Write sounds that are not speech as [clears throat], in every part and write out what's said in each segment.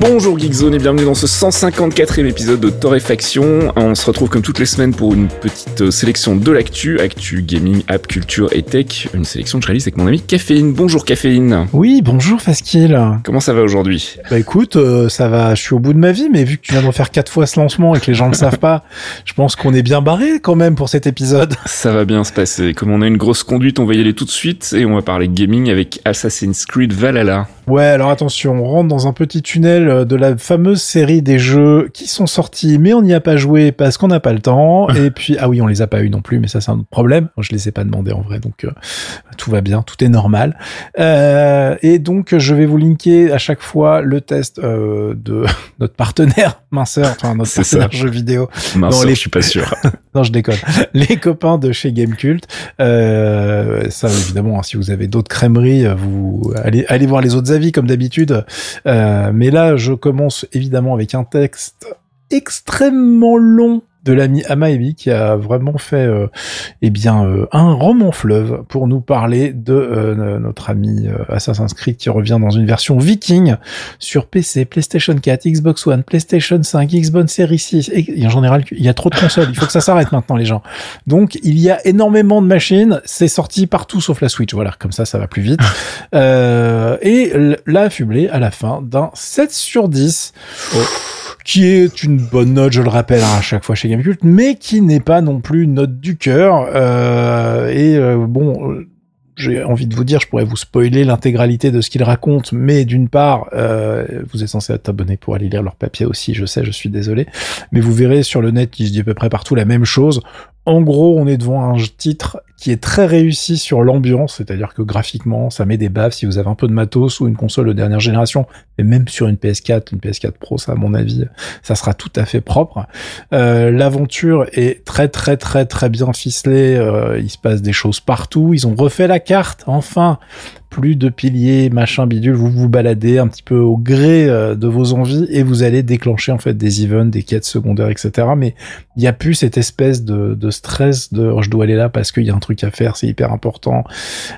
Bonjour Geekzone et bienvenue dans ce 154e épisode de Torréfaction. On se retrouve comme toutes les semaines pour une petite euh, sélection de l'actu, actu, gaming, app, culture et tech. Une sélection que je réalise avec mon ami Caféine. Bonjour Caféine. Oui, bonjour Faskil. Comment ça va aujourd'hui? Bah écoute, euh, ça va, je suis au bout de ma vie, mais vu que tu viens de refaire quatre fois ce lancement et que les gens ne le savent pas, [laughs] je pense qu'on est bien barré quand même pour cet épisode. Ça va bien se passer. Comme on a une grosse conduite, on va y aller tout de suite et on va parler gaming avec Assassin's Creed Valhalla. Ouais, alors attention, on rentre dans un petit tunnel euh, de la fameuse série des jeux qui sont sortis, mais on n'y a pas joué parce qu'on n'a pas le temps. [laughs] Et puis, ah oui, on les a pas eu non plus, mais ça c'est un autre problème. Je les ai pas demandé en vrai, donc euh, tout va bien, tout est normal. Euh, et donc, je vais vous linker à chaque fois le test euh, de [laughs] notre partenaire minceur, enfin notre C'est ça. partenaire jeu vidéo. Mince, Non, les- je suis pas sûr. [laughs] Non, je déconne. Les copains de chez Gamecult. Ça, évidemment, hein, si vous avez d'autres crèmeries, vous allez, allez voir les autres avis comme d'habitude. Euh, mais là, je commence évidemment avec un texte extrêmement long de l'ami Amaebi qui a vraiment fait euh, eh bien euh, un roman fleuve pour nous parler de euh, notre ami euh, Assassin's Creed qui revient dans une version viking sur PC, PlayStation 4, Xbox One, PlayStation 5, Xbox Series 6 et en général il y a trop de consoles, il faut que ça s'arrête maintenant les gens. Donc il y a énormément de machines, c'est sorti partout sauf la Switch, voilà, comme ça ça va plus vite. Euh, et l'a affublé à la fin d'un 7 sur 10 qui est une bonne note, je le rappelle hein, à chaque fois chez Gamecult, mais qui n'est pas non plus une note du cœur. Euh, et euh, bon, euh, j'ai envie de vous dire, je pourrais vous spoiler l'intégralité de ce qu'il raconte, mais d'une part, euh, vous êtes censé être abonné pour aller lire leur papier aussi, je sais, je suis désolé, mais vous verrez sur le net, se dit à peu près partout la même chose. En gros, on est devant un titre qui est très réussi sur l'ambiance, c'est-à-dire que graphiquement, ça met des baffes si vous avez un peu de matos ou une console de dernière génération, et même sur une PS4, une PS4 Pro, ça, à mon avis, ça sera tout à fait propre. Euh, L'aventure est très très très très bien ficelée. euh, il se passe des choses partout. Ils ont refait la enfin. Plus de piliers, machin bidule. Vous vous baladez un petit peu au gré euh, de vos envies et vous allez déclencher en fait des events, des quêtes secondaires, etc. Mais il n'y a plus cette espèce de, stress de oh, je dois aller là parce qu'il y a un truc à faire, c'est hyper important.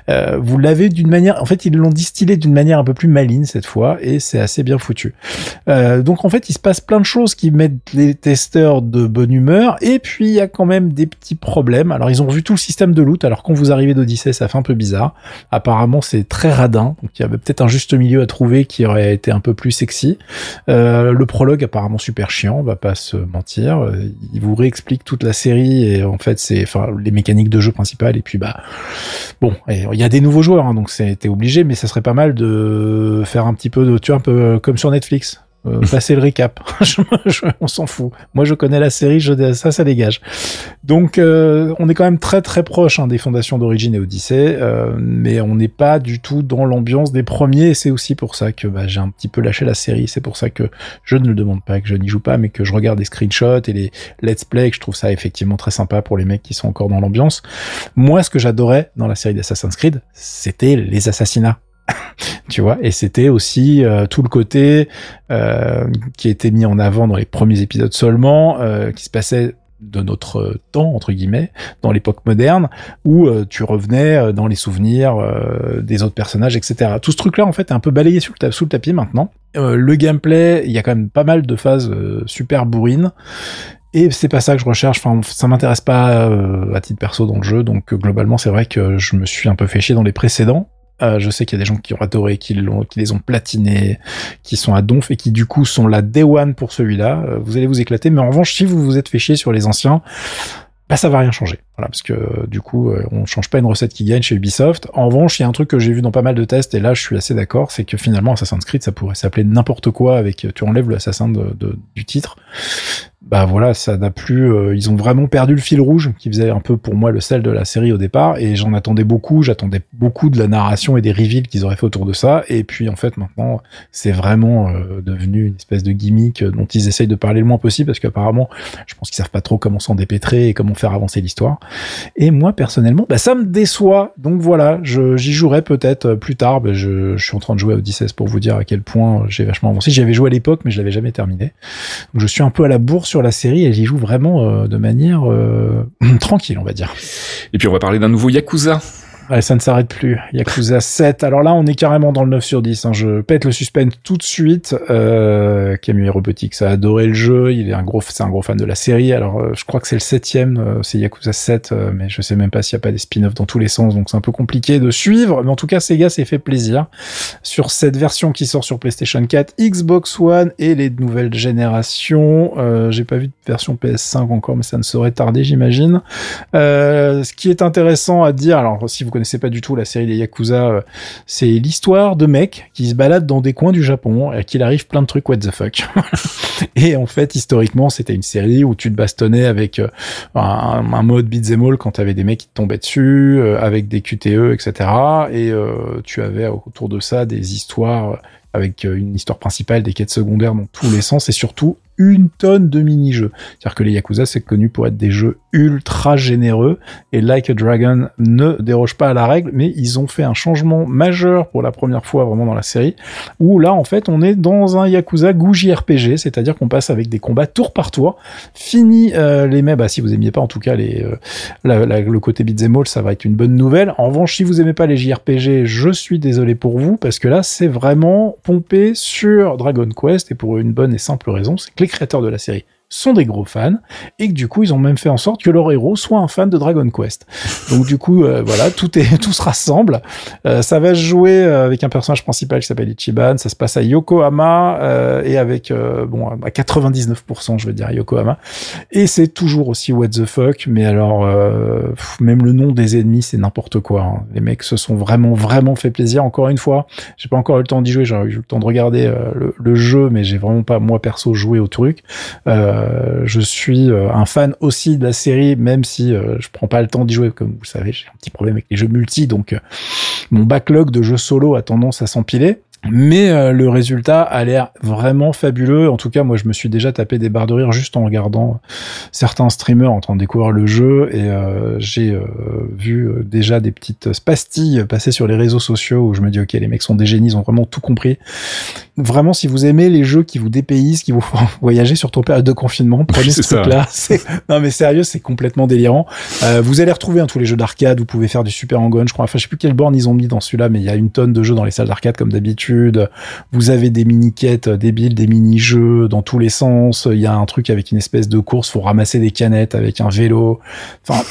Euh, vous l'avez d'une manière, en fait, ils l'ont distillé d'une manière un peu plus maligne cette fois et c'est assez bien foutu. Euh, donc en fait, il se passe plein de choses qui mettent les testeurs de bonne humeur et puis il y a quand même des petits problèmes. Alors ils ont revu tout le système de loot, alors quand vous arrivez d'Odyssée, ça fait un peu bizarre. Apparemment, c'est très radin, donc il y avait peut-être un juste milieu à trouver qui aurait été un peu plus sexy. Euh, le prologue apparemment super chiant, on va pas se mentir. Euh, Il vous réexplique toute la série et en fait c'est enfin les mécaniques de jeu principales et puis bah bon, il y a des nouveaux joueurs hein, donc c'était obligé, mais ça serait pas mal de faire un petit peu de tu vois un peu comme sur Netflix. Euh, passer le récap, [laughs] on s'en fout. Moi, je connais la série, je, ça, ça dégage. Donc, euh, on est quand même très très proche hein, des fondations d'origine et Odyssée, euh, mais on n'est pas du tout dans l'ambiance des premiers. Et c'est aussi pour ça que bah, j'ai un petit peu lâché la série. C'est pour ça que je ne le demande pas, que je n'y joue pas, mais que je regarde des screenshots et les let's play. Que je trouve ça effectivement très sympa pour les mecs qui sont encore dans l'ambiance. Moi, ce que j'adorais dans la série d'Assassin's Creed, c'était les assassinats. [coughs] tu vois, et c'était aussi euh, tout le côté euh, qui était mis en avant dans les premiers épisodes seulement, euh, qui se passait de notre temps entre guillemets dans l'époque moderne où euh, tu revenais euh, dans les souvenirs euh, des autres personnages etc tout ce truc là en fait est un peu balayé sous le, tapis maintenant. Le gameplay il y a quand même pas mal de phases super bourrines et c'est pas ça que je recherche. Enfin ça m'intéresse pas euh, à titre perso dans le jeu donc globalement c'est vrai que je me suis un peu fait chier dans les précédents Euh, je sais qu'il y a des gens qui ont adoré, qui, qui les ont platinés, qui sont à donf et qui du coup sont là day one pour celui-là. Euh, vous allez vous éclater, mais en revanche, si vous vous êtes fait chier sur les anciens, bah ça va rien changer. Voilà, parce que euh, du coup, euh, on change pas une recette qui gagne chez Ubisoft. En revanche, il y a un truc que j'ai vu dans pas mal de tests, et là je suis assez d'accord, c'est que finalement Assassin's Creed, ça pourrait s'appeler n'importe quoi avec tu enlèves l'assassin de, de- du titre. Bah voilà, ça n'a plus. euh, ils ont vraiment perdu le fil rouge qui faisait un peu pour moi le sel de la série au départ, et j'en attendais beaucoup. J'attendais beaucoup de la narration et des reveals qu'ils auraient fait autour de ça, et puis en fait maintenant c'est vraiment euh, devenu une espèce de gimmick dont ils essayent de parler le moins possible parce qu'apparemment, je pense qu'ils savent pas trop comment s'en dépêtrer et comment faire avancer l'histoire. Et moi personnellement, bah ça me déçoit. Donc voilà, j'y jouerai peut-être euh, plus tard. Bah, je, je suis en train de jouer à Odyssey pour vous dire à quel point j'ai vachement avancé. J'y avais joué à l'époque, mais je l'avais jamais terminé. Donc je suis un peu à la bourre sur la série et j'y joue vraiment euh, de manière euh, [clears throat] tranquille, on va dire. Et puis on va parler d'un nouveau Yakuza. Ouais, ça ne s'arrête plus. Yakuza 7. Alors là, on est carrément dans le 9 sur 10. hein. Je pète le suspense tout de suite. Euh, Camille Robotics a adoré le jeu. Il est un gros, c'est un gros fan de la série. Alors, euh, je crois que c'est le septième. euh, c'est Yakuza 7, euh, mais je sais même pas s'il y a pas des spin-offs dans tous les sens. Donc c'est un peu compliqué de suivre. Mais en tout cas, Sega s'est fait plaisir sur cette version qui sort sur PlayStation 4, Xbox One et les nouvelles générations. Euh, J'ai pas vu de version PS5 encore, mais ça ne saurait tarder, j'imagine. Ce qui est intéressant à dire, alors si vous connaissez pas du tout la série des Yakuza, euh, c'est l'histoire de mecs qui se baladent dans des coins du Japon et à qui il arrive plein de trucs what the fuck. [laughs] et en fait, historiquement, c'était une série où tu te bastonnais avec euh, un, un mode beat'em all quand t'avais des mecs qui te tombaient dessus, euh, avec des QTE, etc. Et tu avais autour de ça des histoires avec une histoire principale, des quêtes secondaires dans tous les sens et surtout une tonne de mini-jeux. C'est-à-dire que les Yakuza, c'est connu pour être des jeux ultra généreux et Like a Dragon ne déroge pas à la règle, mais ils ont fait un changement majeur pour la première fois vraiment dans la série, où là, en fait, on est dans un Yakuza goût JRPG, c'est-à-dire qu'on passe avec des combats tour par tour. Fini euh, les mais bah si vous aimiez pas en tout cas les euh, le côté beat'em all, ça va être une bonne nouvelle. En revanche, si vous aimez pas les JRPG, je suis désolé pour vous parce que là, c'est vraiment pompé sur Dragon Quest et pour une bonne et simple raison, c'est que les créateurs de la série sont des gros fans et que du coup ils ont même fait en sorte que leur héros soit un fan de Dragon Quest. Donc du coup euh, voilà tout est [laughs] tout se rassemble. Euh, ça va se jouer euh, avec un personnage principal qui s'appelle Ichiban. Ça se passe à Yokohama et avec bon à 99% je veux dire Yokohama. Et c'est toujours aussi what the fuck. Mais alors même le nom des ennemis c'est n'importe quoi. hein. Les mecs se sont vraiment vraiment fait plaisir. Encore une fois, j'ai pas encore eu le temps d'y jouer. J'ai eu le temps de regarder le, jeu, mais j'ai vraiment pas moi perso joué au truc. Je suis euh, un fan aussi de la série, même si euh, je prends pas le temps d'y jouer. Comme vous le savez, j'ai un petit problème avec les jeux multi, donc euh, mon backlog de jeux solo a tendance à s'empiler. Mais euh, le résultat a l'air vraiment fabuleux. En tout cas, moi, je me suis déjà tapé des barres de rire juste en regardant certains streamers en train de découvrir le jeu. Et euh, j'ai euh, vu euh, déjà des petites pastilles passer sur les réseaux sociaux où je me dis ok les mecs sont des génies ils ont vraiment tout compris. Vraiment si vous aimez les jeux qui vous dépaysent qui vous font [laughs] voyager surtout en période de confinement prenez [laughs] ce ça. truc là [laughs] non mais sérieux c'est complètement délirant. Euh, vous allez retrouver hein, tous les jeux d'arcade. Vous pouvez faire du super hang je crois. Enfin je sais plus quelle borne ils ont mis dans celui-là mais il y a une tonne de jeux dans les salles d'arcade comme d'habitude vous avez des mini-quêtes débiles, des mini-jeux dans tous les sens. Il y a un truc avec une espèce de course, faut ramasser des canettes avec un vélo. Enfin,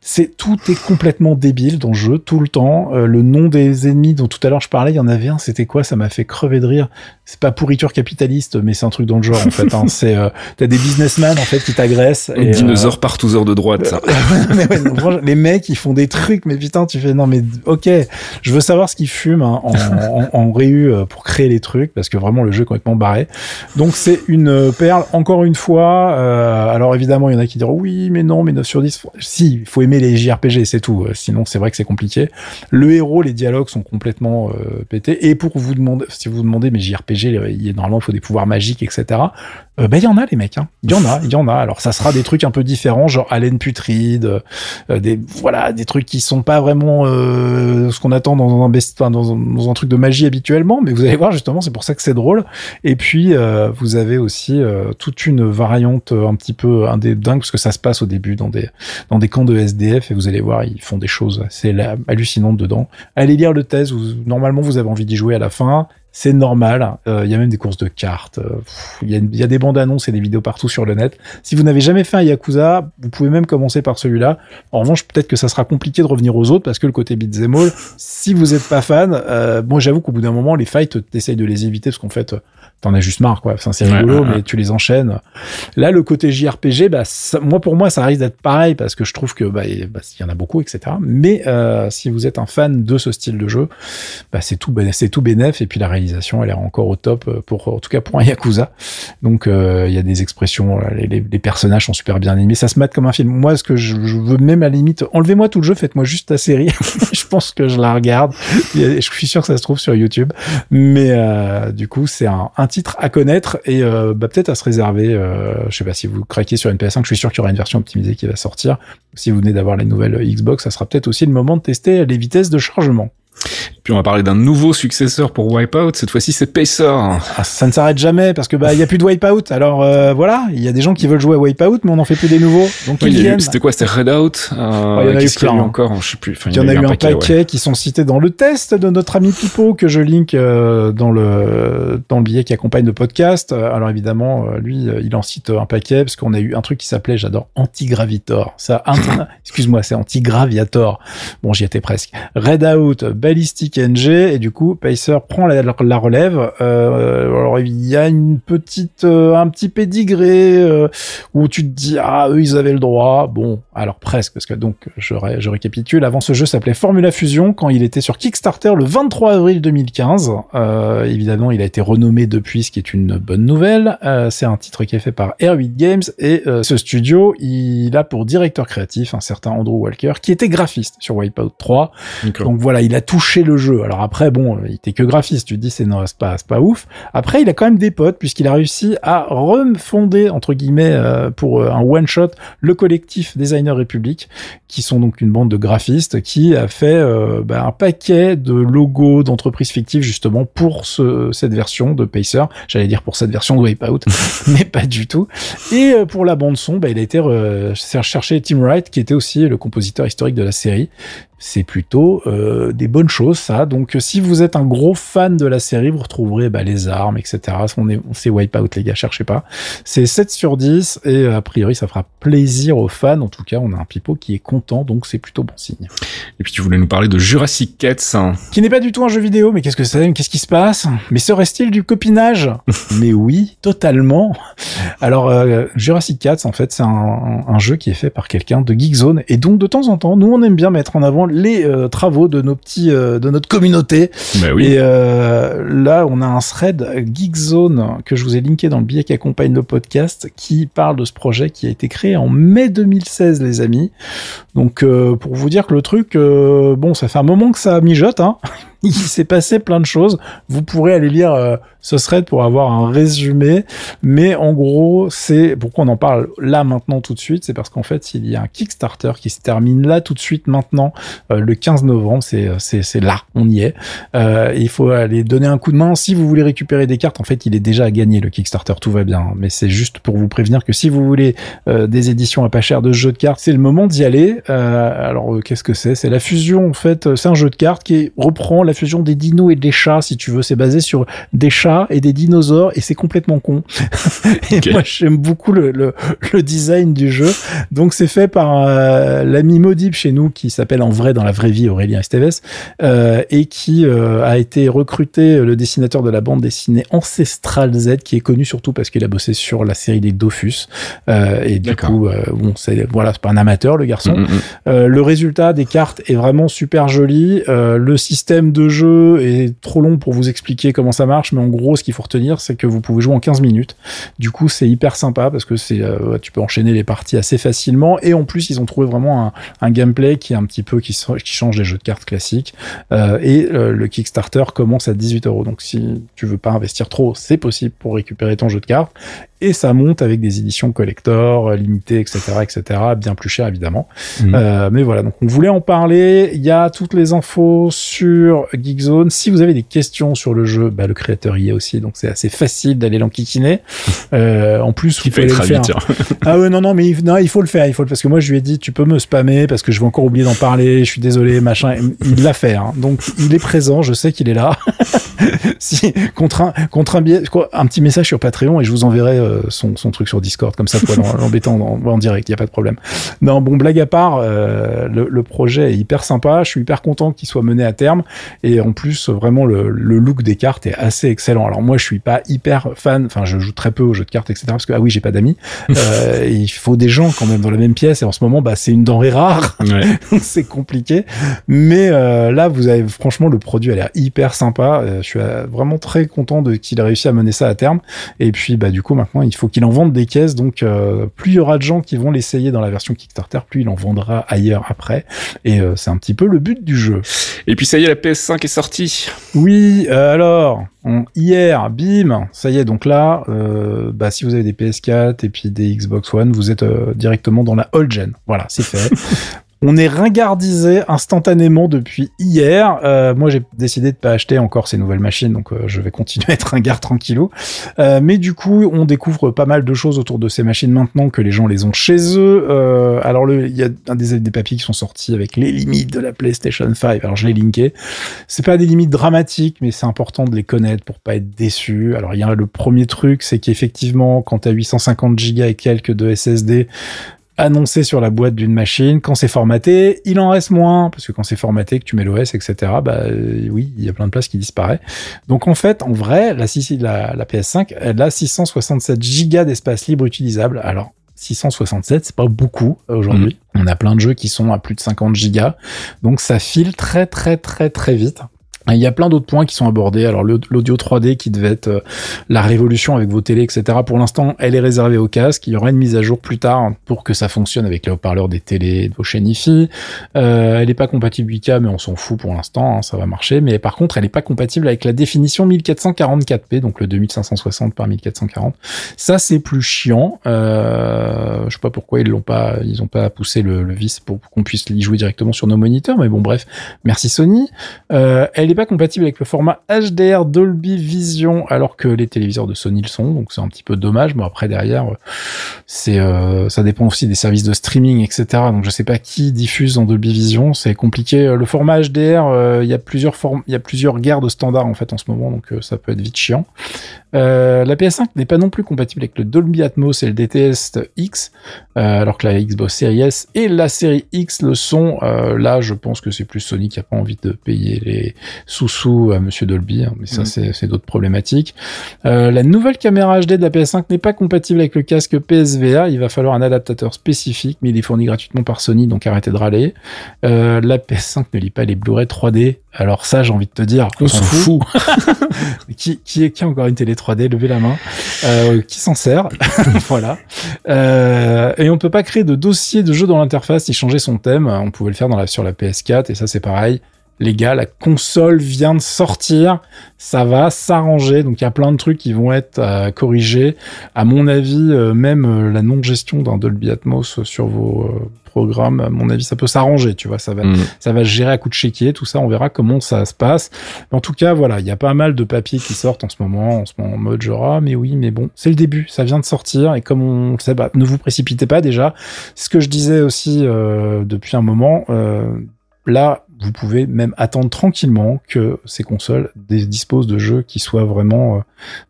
c'est tout est complètement débile dans le jeu tout le temps. Euh, le nom des ennemis dont tout à l'heure je parlais, il y en avait un. C'était quoi? Ça m'a fait crever de rire. C'est pas pourriture capitaliste, mais c'est un truc dans le genre en fait. Hein. [laughs] C'est euh, t'as des businessmen en fait qui t'agressent. et, euh, Dinosaure partouzeur de droite, ça. [laughs] mais ouais, non, franchement, les mecs, ils font des trucs, mais putain, tu fais non, mais ok, je veux savoir ce qu'ils fument hein, en, en, en réu euh, pour créer les trucs, parce que vraiment le jeu est complètement barré. Donc c'est une euh, perle, encore une fois. euh, alors évidemment, il y en a qui diront oui, mais non, mais 9 sur 10. Si, il faut aimer les JRPG, c'est tout. Euh, Sinon, c'est vrai que c'est compliqué. Le héros, les dialogues sont complètement euh, pétés. Et pour vous demander, si vous vous demandez, mais JRPG, euh, il y normalement, il faut des pouvoirs magiques, etc. Euh, ben il y en a les mecs, hein. il y en a, il y en a. Alors ça sera des trucs un peu différents, genre haleine putride, euh, des voilà, des trucs qui sont pas vraiment euh, ce qu'on attend dans un truc de magie habituellement, mais vous allez voir justement, c'est pour ça que c'est drôle. Et puis vous avez aussi toute une variante un petit peu un des dingues parce que ça se passe au début dans des camps de SDF et vous allez voir, ils font des choses assez hallucinantes dedans. Allez lire le vous, normalement vous avez envie d'y jouer à la fin c'est normal. Euh, Il y a même des courses de cartes. euh, Il y, a, il y a des bandes annonces et des vidéos partout sur le net. Si vous n'avez jamais fait un Yakuza, vous pouvez même commencer par celui-là. En revanche, peut-être que ça sera compliqué de revenir aux autres parce que le côté beat'em all, si vous n'êtes pas fan, euh, moi j'avoue qu'au bout d'un moment, les fights, t'essayes de les éviter parce qu'en fait, t'en as juste marre, quoi. Enfin, c'est rigolo, mais tu les enchaînes. Là, le côté JRPG, bah, moi, pour moi, ça risque d'être pareil parce que je trouve que, bah, bah il y en a beaucoup, etc. Mais euh, si vous êtes un fan de ce style de jeu, bah, c'est tout, c'est tout bénef. Et puis la réalisation, elle est encore au top euh, pour, en tout cas pour un Yakuza. Donc, euh, il y a des expressions, les, les, personnages sont super bien animés. Ça se mate comme un film. Moi, ce que je, veux même à la limite, enlevez-moi tout le jeu, faites-moi juste la série. [laughs] je pense que je la regarde. Je suis sûr que ça se trouve sur YouTube. Mais euh, du coup, c'est un, un, titre à connaître et euh, bah, peut-être à se réserver. Euh, je sais pas si vous craquez sur une PS5, je suis sûr qu'il y aura une version optimisée qui va sortir. Si vous venez d'avoir les nouvelles Xbox, ça sera peut-être aussi le moment de tester les vitesses de chargement. Puis on va parler d'un nouveau successeur pour Wipeout. Cette fois-ci, c'est Pacer. Ah, ça ne s'arrête jamais parce que bah il y a plus de Wipeout. Alors euh, voilà, il y a des gens qui veulent jouer à Wipeout, mais on n'en fait plus des nouveaux. Donc C'était quoi C'était Redout. Euh, il y en a eu plein. encore Je sais plus. il y, en a, eu un paquet, qui sont cités dans le test de notre ami Pipo que je link euh, dans le dans le billet qui accompagne le podcast. Alors évidemment, lui, il en cite un paquet parce qu'on a eu un truc qui s'appelait, j'adore, Antigravitor. Ça, [laughs] excuse-moi, c'est Antigraviator. Bon, j'y étais presque. Redout, Ballistic NG et du coup Pacer prend la, la relève. Euh, alors il y a une petite, euh, un petit pédigré euh, où tu te dis ah eux ils avaient le droit. Bon alors presque parce que donc je, je récapitule. Avant ce jeu s'appelait Formula Fusion quand il était sur Kickstarter le 23 avril 2015. Euh, évidemment il a été renommé depuis, ce qui est une bonne nouvelle. C'est un titre qui est fait par R8 Games et ce studio il a pour directeur créatif un certain Andrew Walker qui était graphiste sur Wipeout 3. Donc voilà il a touché le jeu. Alors après, bon, il était que graphiste, tu te dis c'est non, c'est pas, pas ouf. Après, il a quand même des potes puisqu'il a réussi à refonder entre guillemets euh, pour euh, un one shot le collectif Designer République, qui sont donc une bande de graphistes qui a fait euh, bah, un paquet de logos d'entreprises fictives justement pour ce, cette version de Pacer. J'allais dire pour cette version de Wipeout, [laughs] mais pas du tout. Et pour la bande son, bah, il a été cherché Tim Wright, qui était aussi le compositeur historique de la série, c'est plutôt euh, des bonnes choses ça. Donc si vous êtes un gros fan de la série, vous retrouverez bah, les armes, etc. On est, c'est Wipeout les gars, cherchez pas. C'est 7 sur 10 et a priori ça fera plaisir aux fans. En tout cas, on a un pipeau qui est content, donc c'est plutôt bon signe. Et puis tu voulais nous parler de Jurassic Cats. Qui n'est pas du tout un jeu vidéo, mais qu'est-ce que c'est? Qu'est-ce qui se passe? Mais serait-il du copinage? [laughs] Mais oui, totalement. Alors euh, Jurassic Cats, en fait, c'est un, un, jeu qui est fait par quelqu'un de Geekzone et donc de temps en temps, nous on aime bien mettre en avant les euh, travaux de nos petits, euh, de notre communauté. Bah oui. Et euh, là, on a un thread Geekzone que je vous ai linké dans le billet qui accompagne le podcast, qui parle de ce projet qui a été créé en mai 2016, les amis. Donc, pour vous dire que le truc, bon, ça fait un moment que ça mijote, hein. Il s'est passé plein de choses. Vous pourrez aller lire euh, ce thread pour avoir un résumé. Mais en gros, c'est pourquoi on en parle là maintenant tout de suite. C'est parce qu'en fait, il y a un Kickstarter qui se termine là tout de suite maintenant, euh, le 15 novembre. C'est, euh, c'est là, on y est. il faut aller donner un coup de main. Si vous voulez récupérer des cartes, en fait, il est déjà à gagner le Kickstarter. Tout va bien. Mais c'est juste pour vous prévenir que si vous voulez des éditions à pas cher de jeux de cartes, c'est le moment d'y aller. alors, qu'est-ce que c'est? C'est la fusion, en fait. C'est un jeu de cartes qui reprend la fusion des dinos et des chats, si tu veux. C'est basé sur des chats et des dinosaures et c'est complètement con. [laughs] et moi, j'aime beaucoup le, le, le, design du jeu. Donc, c'est fait par euh, l'ami Modib chez nous qui s'appelle en vrai dans la vraie vie Aurélien Esteves euh, et qui euh, a été recruté le dessinateur de la bande dessinée Ancestral Z qui est connu surtout parce qu'il a bossé sur la série des Dofus. et du coup, bon, c'est voilà, c'est pas un amateur le garçon. Mm, mm, mm. le résultat des cartes est vraiment super joli. le système de jeu est trop long pour vous expliquer comment ça marche, mais en gros, ce qu'il faut retenir, c'est que vous pouvez jouer en 15 minutes. Du coup, c'est hyper sympa parce que c'est, euh, tu peux enchaîner les parties assez facilement. Et en plus, ils ont trouvé vraiment un, gameplay qui est un petit peu qui, change des jeux de cartes classiques. Euh, et euh, le Kickstarter commence à 18 euros. Donc, si tu veux pas investir trop, c'est possible pour récupérer ton jeu de cartes et ça monte avec des éditions collector, euh, limitées, etc., etc., bien plus cher évidemment. Mhm. Euh, mais voilà, donc on voulait en parler. Il y a toutes les infos sur Geekzone. Si vous avez des questions sur le jeu, bah, le créateur y est aussi, donc c'est assez facile d'aller l'enquiquiner. [laughs] Euh, en plus, vous pouvez le faire. ah ouais, non, non, mais il, non, il faut le faire, il faut parce que moi je lui ai dit, tu peux me spammer parce que je vais encore oublier d'en parler. Je suis désolé, machin. Il l'a fait, hein. donc il est présent. Je sais qu'il est là. [laughs] si contre un contre un, un petit message sur Patreon et je vous enverrai son, son truc sur Discord, comme ça pour [laughs] l'embêter en, en, direct, il y a pas de problème. Non, bon, blague à part, le, le, projet est hyper sympa, je suis hyper content qu'il soit mené à terme, et en plus, vraiment, le, le look des cartes est assez excellent. Alors moi, je suis pas hyper fan, enfin, je joue très peu aux jeux de cartes, etc., parce que, ah oui, j'ai pas d'amis, [laughs] euh, il faut des gens quand même dans la même pièce, et en ce moment, bah, c'est une denrée rare, ouais. [laughs] c'est compliqué, mais euh, là, vous avez, franchement, le produit a l'air hyper sympa, euh, je suis euh, vraiment très content de qu'il ait réussi à mener ça à terme, et puis, bah, du coup, maintenant, il faut qu'il en vende des caisses, donc, euh, plus il y aura de gens qui vont l'essayer dans la version Kickstarter, plus il en vendra ailleurs après, et c'est un petit peu le but du jeu. Et puis, ça y est, la PS5 est sortie. Oui, alors, hier, bim, ça y est, donc là, euh, bah, si vous avez des PS4 et puis des Xbox One, vous êtes euh, directement dans la old gen. Voilà, c'est fait. [laughs] On est ringardisé instantanément depuis hier. Euh, moi, j'ai décidé de pas acheter encore ces nouvelles machines, donc euh, je vais continuer à être ringard tranquillou. Euh, mais du coup, on découvre pas mal de choses autour de ces machines maintenant que les gens les ont chez eux. Euh, alors, il y a un des, des papiers qui sont sortis avec les limites de la PlayStation 5. Alors, je l'ai linké. C'est pas des limites dramatiques, mais c'est important de les connaître pour pas être déçu. Alors, il y a le premier truc, c'est qu'effectivement, quand tu as 850 Go et quelques de SSD, annoncé sur la boîte d'une machine. Quand c'est formaté, il en reste moins, parce que quand c'est formaté, que tu mets l'OS, etc., bah euh, oui, il y a plein de places qui disparaissent. Donc en fait, en vrai, la, la, la PS5, elle a 667 gigas d'espace libre utilisable. Alors, 667, c'est pas beaucoup euh, aujourd'hui. Mmh. On a plein de jeux qui sont à plus de 50 gigas. Donc ça file très très très très vite. Il y a plein d'autres points qui sont abordés. Alors l'audio 3D qui devait être euh, la révolution avec vos télés, etc. Pour l'instant, elle est réservée au casque. Il y aura une mise à jour plus tard pour que ça fonctionne avec les haut-parleurs des télés de vos chaînes IFI. Euh, elle n'est pas compatible 8K, mais on s'en fout pour l'instant, hein, ça va marcher. Mais par contre, elle n'est pas compatible avec la définition 1444p, donc le 2560 par 1440. Ça, c'est plus chiant. Euh, je sais pas pourquoi ils l'ont pas, ils ont pas poussé le, le vis pour qu'on puisse y jouer directement sur nos moniteurs. Mais bon, bref, merci Sony. Euh, pas compatible avec le format HDR Dolby Vision, alors que les téléviseurs de Sony le sont, donc c'est un petit peu dommage. Mais après derrière, c'est euh, ça dépend aussi des services de streaming, etc. Donc je sais pas qui diffuse en Dolby Vision, c'est compliqué. Le format HDR, euh, il y a plusieurs formes, il y a plusieurs de standard en fait en ce moment, donc euh, ça peut être vite chiant. Euh, la PS5 n'est pas non plus compatible avec le Dolby Atmos et le DTS X, euh, alors que la Xbox Series S et la série X le sont. Euh, là, je pense que c'est plus Sony qui a pas envie de payer les sous-sous à Monsieur Dolby, hein, mais ça, mm. c'est d'autres problématiques. la nouvelle caméra HD de la PS5 n'est pas compatible avec le casque PSVR. Il va falloir un adaptateur spécifique, mais il est fourni gratuitement par Sony, donc arrêtez de râler. la PS5 ne lit pas les Blu-ray 3D. Alors ça, j'ai envie de te dire, on s'en fout. [laughs] qui, qui, qui a encore une télé 3D Levez la main. Euh, qui s'en sert [laughs] Voilà. Euh, et on peut pas créer de dossier de jeu dans l'interface y changer son thème. On pouvait le faire dans la, sur la PS4 et ça c'est pareil. Les gars, la console vient de sortir, ça va s'arranger. Donc il y a plein de trucs qui vont être euh, corrigés. À mon avis, euh, même euh, la non-gestion d'un Dolby Atmos sur vos programme, à mon avis, ça peut s'arranger, tu vois, ça va, mm. ça va gérer à coup de chéquier, tout ça, on verra comment ça se passe. en tout cas, voilà, il y a pas mal de papiers qui sortent en ce moment, en ce moment en mode genre, ah, mais oui, mais bon, c'est le début, ça vient de sortir, et comme on le sait, bah, ne vous précipitez pas déjà. Ce que je disais aussi euh, depuis un moment, euh, là, vous pouvez même attendre tranquillement que ces consoles disposent de jeux qui soient vraiment euh,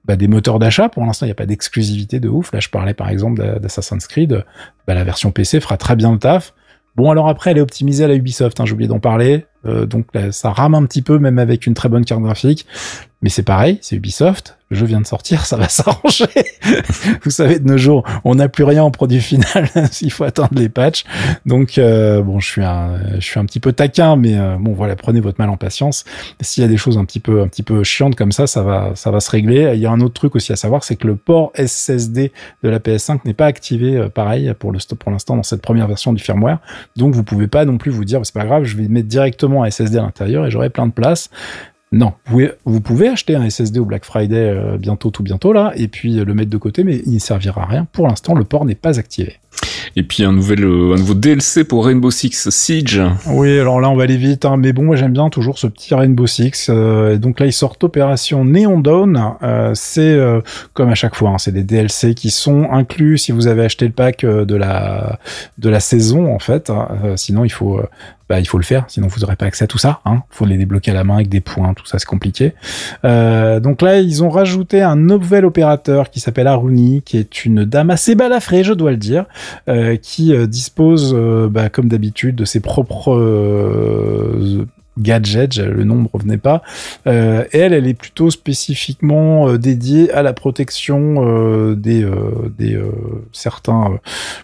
bah, des moteurs d'achat. Pour l'instant, il n'y a pas d'exclusivité de ouf. Là, je parlais par exemple d'Assassin's Creed. Bah, la version PC fera très bien le taf. Bon, alors après, elle est optimisée à la Ubisoft, hein, j'ai oublié d'en parler. Euh, donc là, ça rame un petit peu, même avec une très bonne carte graphique. Mais c'est pareil, c'est Ubisoft le jeu vient de sortir, [laughs] ça va s'arranger. Vous savez, de nos jours, on n'a plus rien en produit final, [laughs] il faut attendre les patchs. Donc, euh, bon, je suis un, je suis un petit peu taquin, mais euh, bon, voilà, prenez votre mal en patience. S'il y a des choses un petit peu, un petit peu chiantes comme ça, ça va, ça va se régler. Il y a un autre truc aussi à savoir, c'est que le port SSD de la PS5 n'est pas activé, euh, pareil, pour le pour l'instant dans cette première version du firmware. Donc, vous pouvez pas non plus vous dire, c'est pas grave, je vais mettre directement un SSD à l'intérieur et j'aurai plein de place. Non, vous pouvez, acheter un SSD au Black Friday euh, bientôt, tout bientôt là, et puis euh, le mettre de côté, mais il ne servira à rien. Pour l'instant, le port n'est pas activé. Et puis un nouvel, euh, un nouveau DLC pour Rainbow Six Siege. Oui, alors là on va aller vite, hein, mais bon, moi j'aime bien toujours ce petit Rainbow Six. et donc là ils sortent Opération Neon Dawn. c'est comme à chaque fois, hein, c'est des DLC qui sont inclus si vous avez acheté le pack de la de la saison en fait. Hein. sinon il faut bah, il faut le faire, sinon vous n'aurez pas accès à tout ça. Hein. faut les débloquer à la main avec des points, tout ça c'est compliqué. Euh, donc là, ils ont rajouté un nouvel opérateur qui s'appelle Aruni, qui est une dame assez balafrée, je dois le dire, euh, qui euh, dispose, bah, comme d'habitude, de ses propres gadget, le nom ne revenait pas. Euh, elle, elle est plutôt spécifiquement euh, dédiée à la protection euh, des, des certains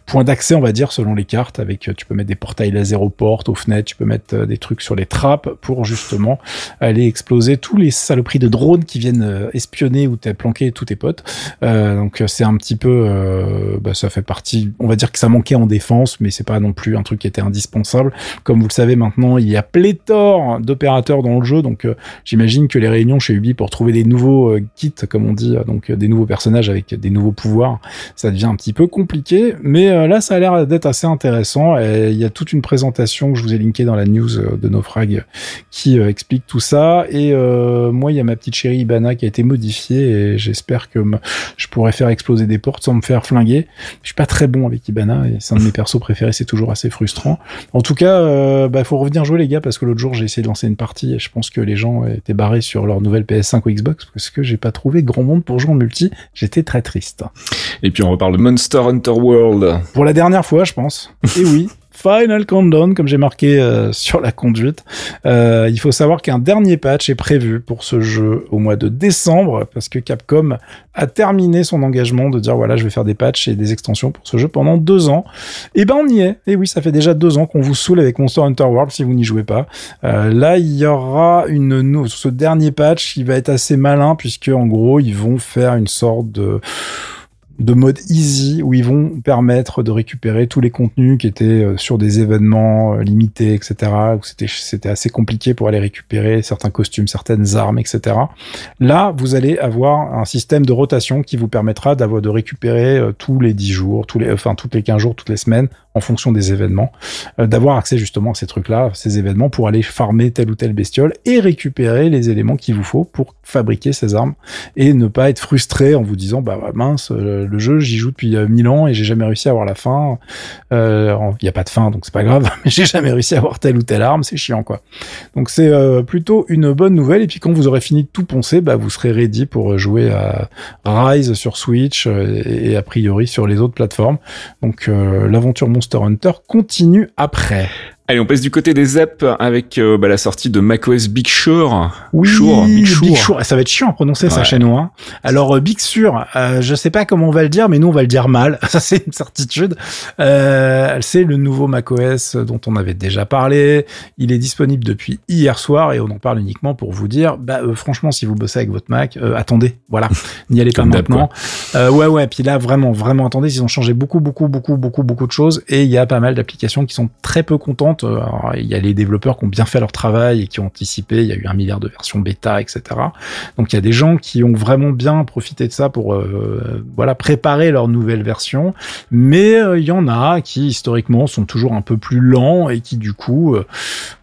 points d'accès, on va dire, selon les cartes. Avec, tu peux mettre des portails laser aux portes, aux fenêtres, tu peux mettre des trucs sur les trappes pour justement aller exploser tous les saloperies de drones qui viennent espionner ou t'as planqué tous tes potes. donc c'est un petit peu, bah, ça fait partie, on va dire que ça manquait en défense, mais c'est pas non plus un truc qui était indispensable. Comme vous le savez maintenant, il y a pléthore d'opérateurs dans le jeu, donc euh, j'imagine que les réunions chez Ubi pour trouver des nouveaux euh, kits, comme on dit, donc euh, des nouveaux personnages avec des nouveaux pouvoirs, ça devient un petit peu compliqué, mais là ça a l'air d'être assez intéressant. Et il y a toute une présentation que je vous ai linkée dans la news de Naufrag qui explique tout ça. Et moi, il y a ma petite chérie Ibana qui a été modifiée et j'espère que je pourrais faire exploser des portes sans me faire flinguer. Je suis pas très bon avec Ibana et c'est un de mes [laughs] persos préférés, c'est toujours assez frustrant. En tout cas, bah faut revenir jouer les gars parce que l'autre jour j'ai essayé de lancer une partie et je pense que les gens étaient barrés sur leur nouvelle PS5 ou Xbox parce que j'ai pas trouvé grand monde pour jouer en multi. J'étais très triste. Et puis on reparle de Monster Hunter World. Pour la dernière fois, je pense. Et oui. [laughs] Final Countdown, comme j'ai marqué euh, sur la conduite. Euh, il faut savoir qu'un dernier patch est prévu pour ce jeu au mois de décembre, parce que Capcom a terminé son engagement de dire voilà, je vais faire des patchs et des extensions pour ce jeu pendant deux ans. Et ben on y est. Et oui, ça fait déjà deux ans qu'on vous saoule avec Monster Hunter World si vous n'y jouez pas. Euh, là, il y aura ce dernier patch qui va être assez malin puisque en gros, ils vont faire une sorte de de mode easy où ils vont permettre de récupérer tous les contenus qui étaient euh, sur des événements euh, limités, etc. Où c'était c'était assez compliqué pour aller récupérer certains costumes, certaines armes, etc. Là, vous allez avoir un système de rotation qui vous permettra d'avoir de récupérer euh, tous les 10 jours, tous les enfin toutes les 15 jours, toutes les semaines en fonction des événements, d'avoir accès justement à ces trucs-là, ces événements pour aller farmer telle ou telle bestiole et récupérer les éléments qu'il vous faut pour fabriquer ces armes et ne pas être frustré en vous disant bah mince le jeu, j'y joue depuis 1000 euh, ans et j'ai jamais réussi à avoir la fin. Euh, il n'y a pas de fin, donc c'est pas grave, [laughs] mais j'ai jamais réussi à avoir telle ou telle arme, c'est chiant quoi. Donc c'est euh, plutôt une bonne nouvelle. Et puis quand vous aurez fini de tout poncer, bah, vous serez ready pour jouer à Rise sur Switch et, a priori sur les autres plateformes. Donc l'aventure Monster Hunter continue après. Allez, on passe du côté des apps avec euh, bah, la sortie de macOS Big Sur. Oui, Big Sur. Ça va être chiant à prononcer ça chez nous. Hein. Alors euh, Big Sur, euh, je sais pas comment on va le dire, mais nous on va le dire mal. [laughs] Ça c'est une certitude. Euh, c'est le nouveau macOS dont on avait déjà parlé. Il est disponible depuis hier soir et on en parle uniquement pour vous dire, bah franchement, si vous bossez avec votre Mac, attendez. Voilà, n'y allez pas maintenant. ouais, ouais. Puis là, vraiment, vraiment, attendez. Ils ont changé beaucoup, beaucoup, beaucoup, beaucoup, beaucoup de choses et il y a pas mal d'applications qui sont très peu contentes euh, il y a les développeurs qui ont bien fait leur travail et qui ont anticipé. Il y a eu un milliard de versions bêta, etc. Donc il y a des gens qui ont vraiment bien profité de ça pour euh, voilà préparer leur nouvelle version. Mais euh, il y en a qui historiquement sont toujours un peu plus lents et qui du coup,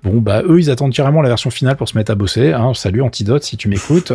bon bah eux ils attendent carrément la version finale pour se mettre à bosser. Hein. Salut Antidote si tu m'écoutes.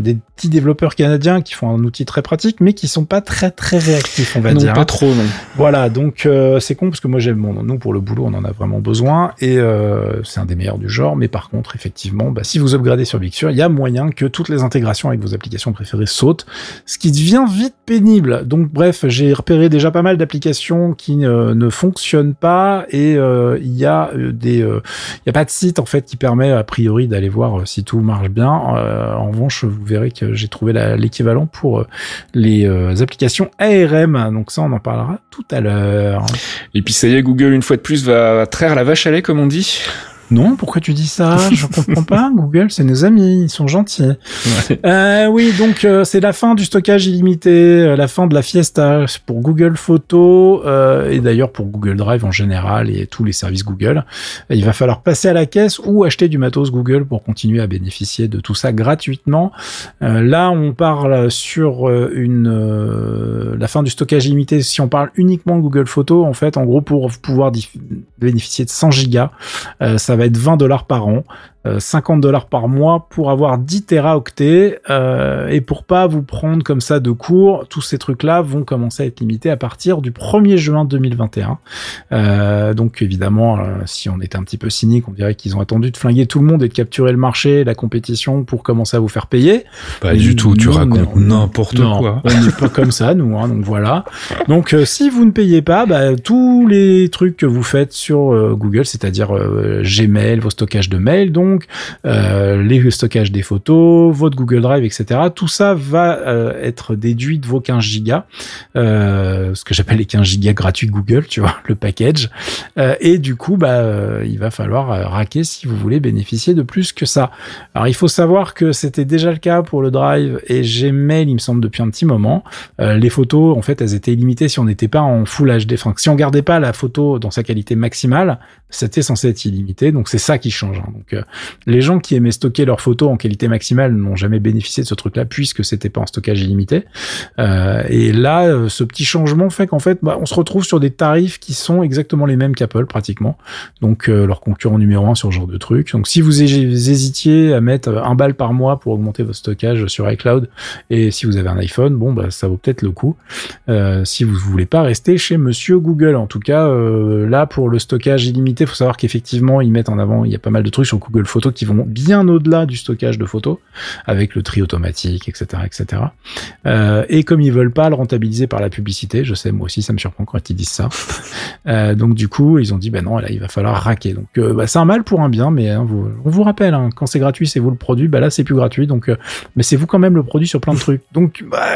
des petits développeurs canadiens qui font un outil très pratique mais qui sont pas très très réactifs on va non, dire. Pas trop non. Voilà donc c'est con parce que moi j'aime bon, nous pour le boulot on en a vraiment besoin et euh, c'est un des meilleurs du genre. Mais par contre, effectivement, bah, si vous upgradez sur Big il y a moyen que toutes les intégrations avec vos applications préférées sautent, ce qui devient vite pénible. Donc bref, j'ai repéré déjà pas mal d'applications qui ne fonctionnent pas et euh, il y a euh, des, il y a pas de site en fait qui permet a priori d'aller voir si tout marche bien. en revanche, vous verrez que j'ai trouvé l'équivalent pour les applications ARM. Donc ça, on en parlera tout à l'heure. Et puis ça y est, Google une fois de plus va très la vache à lait, comme on dit. Non, pourquoi tu dis ça? Je [laughs] comprends pas. Google, c'est nos amis, ils sont gentils. Euh, oui, donc euh, c'est la fin du stockage illimité, euh, la fin de la fiesta pour Google Photos et d'ailleurs pour Google Drive en général et tous les services Google. Il va falloir passer à la caisse ou acheter du matos Google pour continuer à bénéficier de tout ça gratuitement. là, on parle sur une la fin du stockage illimité. Si on parle uniquement Google Photos, en fait, en gros, pour pouvoir bénéficier de 100 gigas, ça va être 20 dollars par an. 50 dollars par mois pour avoir 10 teraoctets et pour pas vous prendre comme ça de cours, tous ces trucs-là vont commencer à être limités à partir du 1er juin 2021. donc évidemment, si on était un petit peu cynique, on dirait qu'ils ont attendu de flinguer tout le monde et de capturer le marché, la compétition pour commencer à vous faire payer. Pas du tout, tu racontes n'importe quoi. On n'est pas comme ça, nous. Hein, donc voilà. Donc si vous ne payez pas, bah, tous les trucs que vous faites sur euh, Google, c'est-à-dire euh, Gmail, vos stockages de mails, donc euh, les stockages des photos, votre Google Drive, etc. Tout ça va être déduit de vos 15 gigas, ce que j'appelle les 15 gigas gratuits Google, tu vois, le package. et du coup, bah, il va falloir raquer si vous voulez bénéficier de plus que ça. Alors il faut savoir que c'était déjà le cas pour le Drive et Gmail, il me semble depuis un petit moment. les photos, en fait, elles étaient illimitées si on n'était pas en Full HD. Enfin, si on gardait pas la photo dans sa qualité maximale, c'était censé être illimité. Donc c'est ça qui change. Hein. Donc euh, les gens qui aimaient stocker leurs photos en qualité maximale n'ont jamais bénéficié de ce truc-là puisque c'était pas en stockage illimité. Euh, et là, euh, ce petit changement fait qu'en fait, bah, on se retrouve sur des tarifs qui sont exactement les mêmes qu'Apple pratiquement. Donc leur concurrent numéro un sur ce genre de truc. Donc si vous hésitiez à mettre un balle par mois pour augmenter votre stockage sur iCloud et si vous avez un iPhone, bon bah ça vaut peut-être le coup. si vous voulez pas rester chez Monsieur Google, en tout cas là pour le stockage illimité il faut savoir qu'effectivement, ils mettent en avant, il y a pas mal de trucs sur Google Photos qui vont bien au-delà du stockage de photos, avec le tri automatique, etc., etc. Euh, et comme ils veulent pas le rentabiliser par la publicité, je sais, moi aussi, ça me surprend quand ils disent ça. [laughs] euh, donc du coup, ils ont dit, ben non, là, il va falloir raquer. Donc, euh, bah, c'est un mal pour un bien, mais hein, on vous rappelle, hein, quand c'est gratuit, c'est vous le produit. Bah là, c'est plus gratuit, donc, mais c'est vous quand même le produit sur plein de trucs. Donc, bah,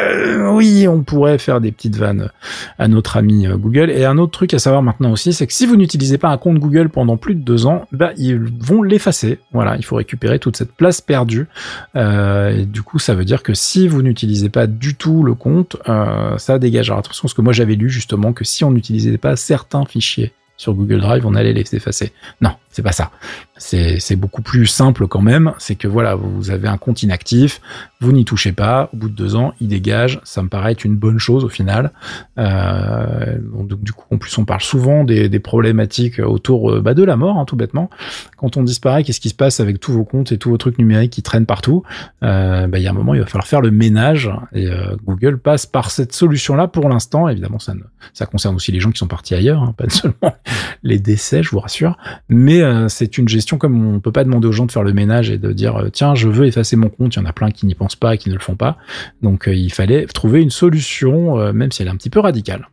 oui, on pourrait faire des petites vannes à notre ami Google. Et un autre truc à savoir maintenant aussi, c'est que si vous n'utilisez pas un compte Google pendant plus de deux ans, bah, ils vont l'effacer. Voilà, il faut récupérer toute cette place perdue. Euh, et du coup, ça veut dire que si vous n'utilisez pas du tout le compte, euh, ça dégage. Alors attention, ce que moi j'avais lu justement, que si on n'utilisait pas certains fichiers sur Google Drive, on allait les effacer. Non, c'est pas ça. C'est beaucoup plus simple quand même. C'est que voilà, vous avez un compte inactif, vous n'y touchez pas. Au bout de deux ans, il dégage. Ça me paraît être une bonne chose au final. Euh, donc, du coup, en plus, on parle souvent des, problématiques autour euh, bah, de la mort, hein, tout bêtement. Quand on disparaît, qu'est-ce qui se passe avec tous vos comptes et tous vos trucs numériques qui traînent partout? Euh, bah, Il y a un moment, il va falloir faire le ménage. Et Google passe par cette solution-là pour l'instant. Évidemment, ça, ne, concerne aussi les gens qui sont partis ailleurs, hein, pas [laughs] seulement les décès, je vous rassure. Mais euh, c'est une gestion comme on peut pas demander aux gens de faire le ménage et de dire euh, tiens je veux effacer mon compte. Il y en a plein qui n'y pensent pas et qui ne le font pas. Donc euh, il fallait trouver une solution, même si elle est un petit peu radicale.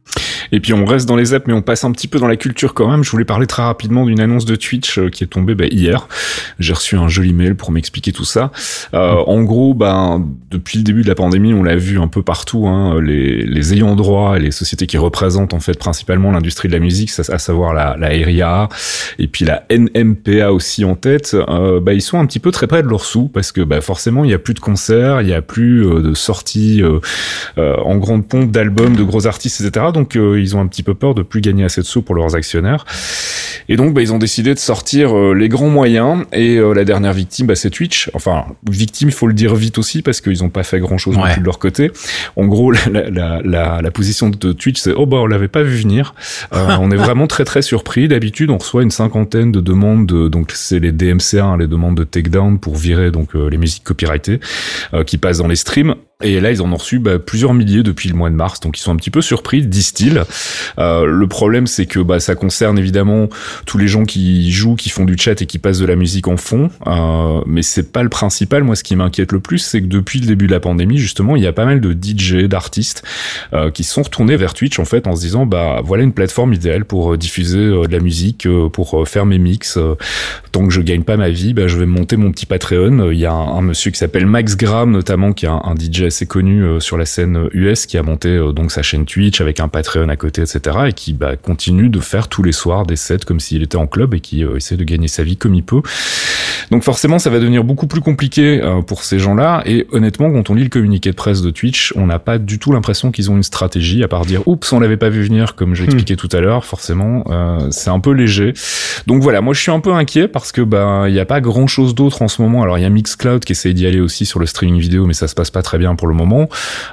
Et puis on reste dans les apps, mais on passe un petit peu dans la culture quand même. Je voulais parler très rapidement d'une annonce de Twitch qui est tombée bah, hier. J'ai reçu un joli mail pour m'expliquer tout ça. Euh, en gros, ben depuis le début de la pandémie, on l'a vu un peu partout. Hein, les, les ayants droit et les sociétés qui représentent en fait principalement l'industrie de la musique, à savoir la, la et puis la NMPA aussi en tête, euh, bah, ils sont un petit peu très près de leur sous parce que bah, forcément il y a plus de concerts, il y a plus euh, de sorties euh, en grande pompe d'albums de gros artistes, etc. Donc ils ont un petit peu peur de plus gagner assez de sous pour leurs actionnaires. Et donc bah, ils ont décidé de sortir les grands moyens. Et la dernière victime, bah, c'est Twitch. Enfin victime, il faut le dire vite aussi parce qu'ils n'ont pas fait grand chose non plus de leur côté. En gros, [laughs] la, la, la, la position de Twitch, c'est oh bah on l'avait pas vu venir. [laughs] on est vraiment très très surpris. D'habitude, on reçoit une cinquantaine de demandes, de, donc c'est les DMCA, hein, les demandes de takedown pour virer donc euh, les musiques copyrightées euh, qui passent dans les streams. Et là, ils en ont reçu bah, plusieurs milliers depuis le mois de mars, donc ils sont un petit peu surpris, disent-ils. Euh, le problème, c'est que bah, ça concerne évidemment tous les gens qui jouent, qui font du chat et qui passent de la musique en fond, euh, mais c'est pas le principal. Moi, ce qui m'inquiète le plus, c'est que depuis le début de la pandémie, justement, il y a pas mal de DJ, d'artistes euh, qui sont retournés vers Twitch en fait en se disant bah voilà une plateforme idéale pour euh, diffuser de la musique, pour faire mes mix. tant que je gagne pas ma vie, bah, je vais monter mon petit Patreon. Il y a un, monsieur qui s'appelle Max Graham notamment, qui est un, un DJ assez connu sur la scène US, qui a monté donc sa chaîne Twitch avec un Patreon à côté, etc. Et qui bah, continue de faire tous les soirs des sets comme s'il était en club et qui euh, essaie de gagner sa vie comme il peut. Donc forcément, ça va devenir beaucoup plus compliqué pour ces gens-là. Et honnêtement, quand on lit le communiqué de presse de Twitch, on n'a pas du tout l'impression qu'ils ont une stratégie, à part dire oups, on l'avait pas vu venir, comme j'ai expliqué tout à l'heure. Forcément, c'est un peu léger. Donc voilà, moi je suis un peu inquiet parce que bah il y a pas grand-chose d'autre en ce moment. Alors il y a Mixcloud qui essaye d'y aller aussi sur le streaming vidéo, mais ça se passe pas très bien pour le moment.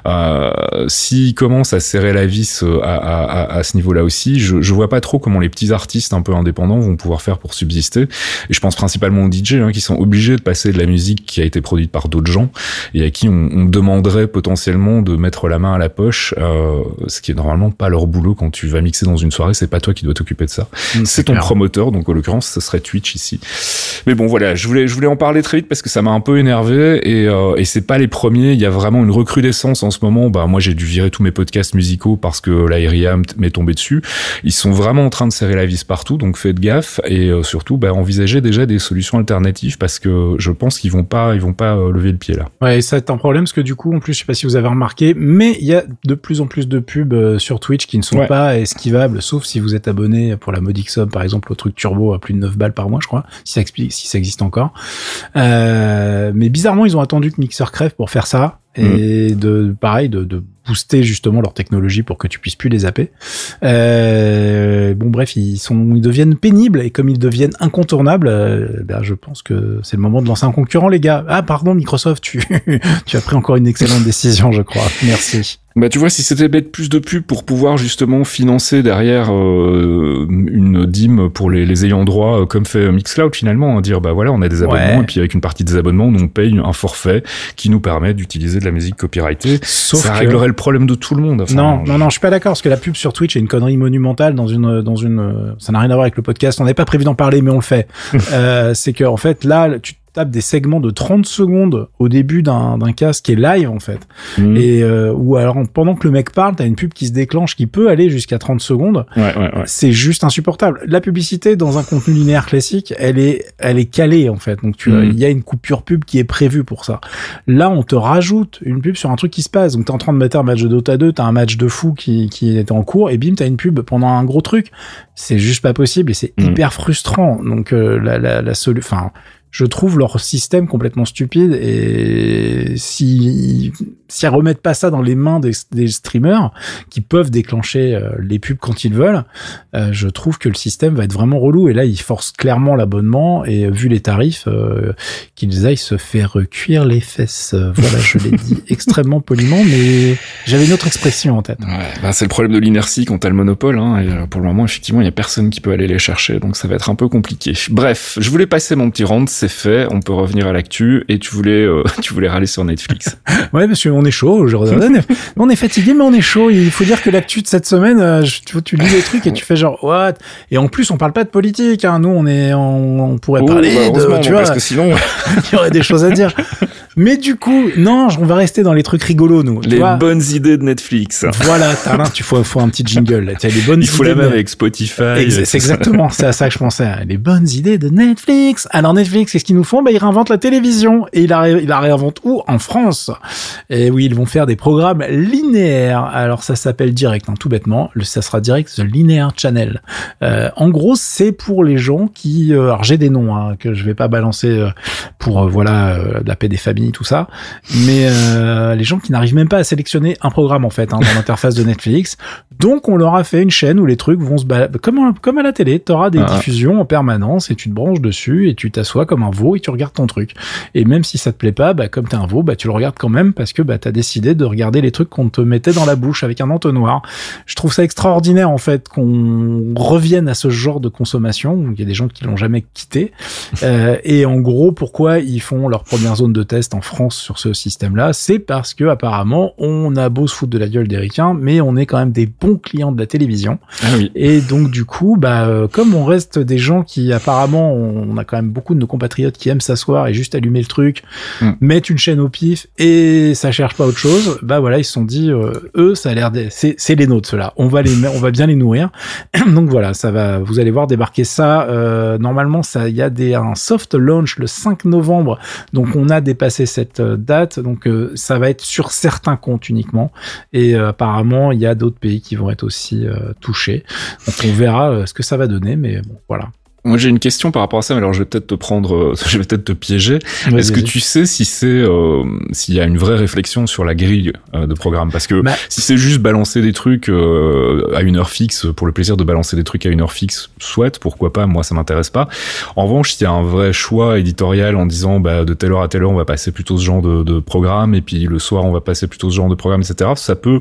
Euh, S'ils commencent à serrer la vis euh, à, à, à ce niveau-là aussi, je, je vois pas trop comment les petits artistes un peu indépendants vont pouvoir faire pour subsister. Et je pense principalement aux DJ, hein, qui sont obligés de passer de la musique qui a été produite par d'autres gens et à qui on, on, demanderait potentiellement de mettre la main à la poche, euh, ce qui est normalement pas leur boulot quand tu vas mixer dans une soirée, c'est pas toi qui dois t'occuper de ça. Mm, c'est ton promoteur, donc en l'occurrence, ce serait Twitch ici. Mais bon, voilà, je voulais, je voulais en parler très vite parce que ça m'a un peu énervé et, euh, et c'est pas les premiers. Il y a vraiment une recrudescence en ce moment. Bah, moi, j'ai dû virer tous mes podcasts musicaux parce que la m'est tombé dessus. Ils sont vraiment en train de serrer la vis partout, donc faites gaffe et euh, surtout, bah, envisagez déjà des solutions alternatives parce que je pense qu'ils vont pas, ils vont pas euh, lever le pied là. Ouais, ça est un problème parce que du coup, en plus, je sais pas si vous avez remarqué, mais il y a de plus en plus de pubs euh, sur Twitch qui ne sont pas esquivables, sauf si vous êtes abonné pour la modique somme, par exemple, au truc turbo à plus de 9 balles par mois, je crois, si ça explique, si ça existe encore. Euh, mais bizarrement, ils ont attendu que Mixer crève pour faire ça et mm. de pareil de, de booster justement leur technologie pour que tu puisses plus les zapper. Euh, bon bref, ils sont, ils deviennent pénibles et comme ils deviennent incontournables, euh, ben, je pense que c'est le moment de lancer un concurrent, les gars. Ah pardon, Microsoft, tu, [laughs] tu as pris encore une excellente décision, je crois. Merci. Bah tu vois, si c'était bête plus de pub pour pouvoir justement financer derrière euh, une dîme pour les, les ayants droit, euh, comme fait Mixcloud finalement, hein, dire bah voilà, on a des abonnements et puis avec une partie des abonnements, on paye un forfait qui nous permet d'utiliser de la musique copyrightée. Sauf ça réglerait le problème de tout le monde. non, non, non, je suis pas d'accord parce que la pub sur Twitch est une connerie monumentale dans une, dans une, ça n'a rien à voir avec le podcast. On n'avait pas prévu d'en parler, mais on le fait. [laughs] euh, c'est que en fait là, tu des segments de 30 secondes au début d'un casque qui est live en fait. Mmh. Et euh, ou alors pendant que le mec parle, t'as une pub qui se déclenche qui peut aller jusqu'à 30 secondes. Ouais, ouais, ouais. C'est juste insupportable. La publicité dans un contenu linéaire classique, elle est elle est calée en fait. Donc tu mmh. il y a une coupure pub qui est prévue pour ça. Là, on te rajoute une pub sur un truc qui se passe. Donc t'es en train de mettre un match de Dota 2, t'as un match de fou qui qui est en cours et bim, t'as une pub pendant un gros truc. C'est juste pas possible et c'est mmh. hyper frustrant. Donc euh, la la, la solution enfin je trouve leur système complètement stupide et si si elles remettent pas ça dans les mains des, des streamers qui peuvent déclencher euh, les pubs quand ils veulent, euh, je trouve que le système va être vraiment relou et là ils forcent clairement l'abonnement et euh, vu les tarifs qu'ils aillent se faire cuire les fesses. Voilà, je l'ai dit [laughs] extrêmement poliment mais j'avais une autre expression en tête. Ouais, bah c'est le problème de l'inertie quand t'as le monopole hein, et pour le moment effectivement il y a personne qui peut aller les chercher donc ça va être un peu compliqué. Bref, je voulais passer mon petit round c'est fait, on peut revenir à l'actu. Et tu voulais, [laughs] tu voulais râler sur Netflix. ouais, parce qu'on est chaud. [laughs] on est fatigué, mais on est chaud. Il faut dire que l'actu de cette semaine, euh, tu, tu lis les trucs et tu fais genre what? Et en plus, on parle pas de politique. Hein. Nous, on est, on, pourrait oh, parler bah, de, tu vois, parce que sinon, [laughs] il y aurait des choses à dire. Mais du coup, non, on va rester dans les trucs rigolos, nous. Les bonnes idées de Netflix. Voilà, tu faut, faut un petit jingle. Là. les bonnes Il faut la même avec Spotify. c'est exactement, c'est à ça que je pensais. Les bonnes idées de Netflix. Alors Netflix, qu'est-ce qu'ils nous font? Bah, Ils réinventent la télévision. Et ils la, ils la réinventent où? En France. Et oui, ils vont faire des programmes linéaires. Alors ça s'appelle direct, hein, tout bêtement. Ça sera direct The Linear Channel. Euh, en gros, c'est pour les gens qui... Euh, alors j'ai des noms hein, que je vais pas balancer euh, pour euh, voilà la paix des familles tout ça. Mais euh, les gens qui n'arrivent même pas à sélectionner un programme en fait hein, dans l'interface de Netflix. Donc on leur a fait une chaîne où les trucs vont se balader comme comme à la télé. Tu auras des ah. diffusions en permanence et tu te branches dessus et tu t'assois comme un veau et tu regardes ton truc. Et même si ça te plaît pas, bah, comme t'es un veau, bah, tu le regardes quand même parce que bah, t'as décidé de regarder les trucs qu'on te mettait dans la bouche avec un entonnoir. Je trouve ça extraordinaire en fait qu'on revienne à ce genre de consommation. Il y a des gens qui l'ont jamais quitté. Euh, et en gros, pourquoi ils font leur première zone de test en France sur ce système-là, c'est parce que apparemment on a beau se foutre de la gueule des mais on est quand même des bons clients de la télévision. Ah oui. Et donc du coup, bah euh, comme on reste des gens qui apparemment, on, a quand même beaucoup de nos compatriotes qui aiment s'asseoir et juste allumer le truc, mm. mettre une chaîne au pif et ça cherche pas autre chose. Bah voilà, ils se sont dit, euh, eux, ça a l'air, c'est les nôtres ceux-là. On va les, on va bien les nourrir. [clears throat] donc voilà, ça va. Vous allez voir débarquer ça. Euh, normalement, ça, il y a des un soft launch le 5 novembre. Donc on a dépassé cette euh, date, donc euh, ça va être sur certains comptes uniquement. Et euh, apparemment, il y a d'autres pays qui vont être aussi touchés. Donc on verra ce que ça va donner, mais bon, voilà. Moi j'ai une question par rapport à ça, mais alors je vais peut-être te prendre, euh, [laughs] je vais peut-être te piéger. Est-ce que tu sais si c'est euh, s'il y a une vraie réflexion sur la grille euh, de programme? Parce que bah si c'est juste balancer des trucs à une heure fixe pour le plaisir de balancer des trucs à une heure fixe, soit pourquoi pas Moi ça m'intéresse pas. En revanche, s'il y a un vrai choix éditorial en disant bah, de telle heure à telle heure on va passer plutôt ce genre de, de programme et puis le soir on va passer plutôt ce genre de programme, etc. Ça peut,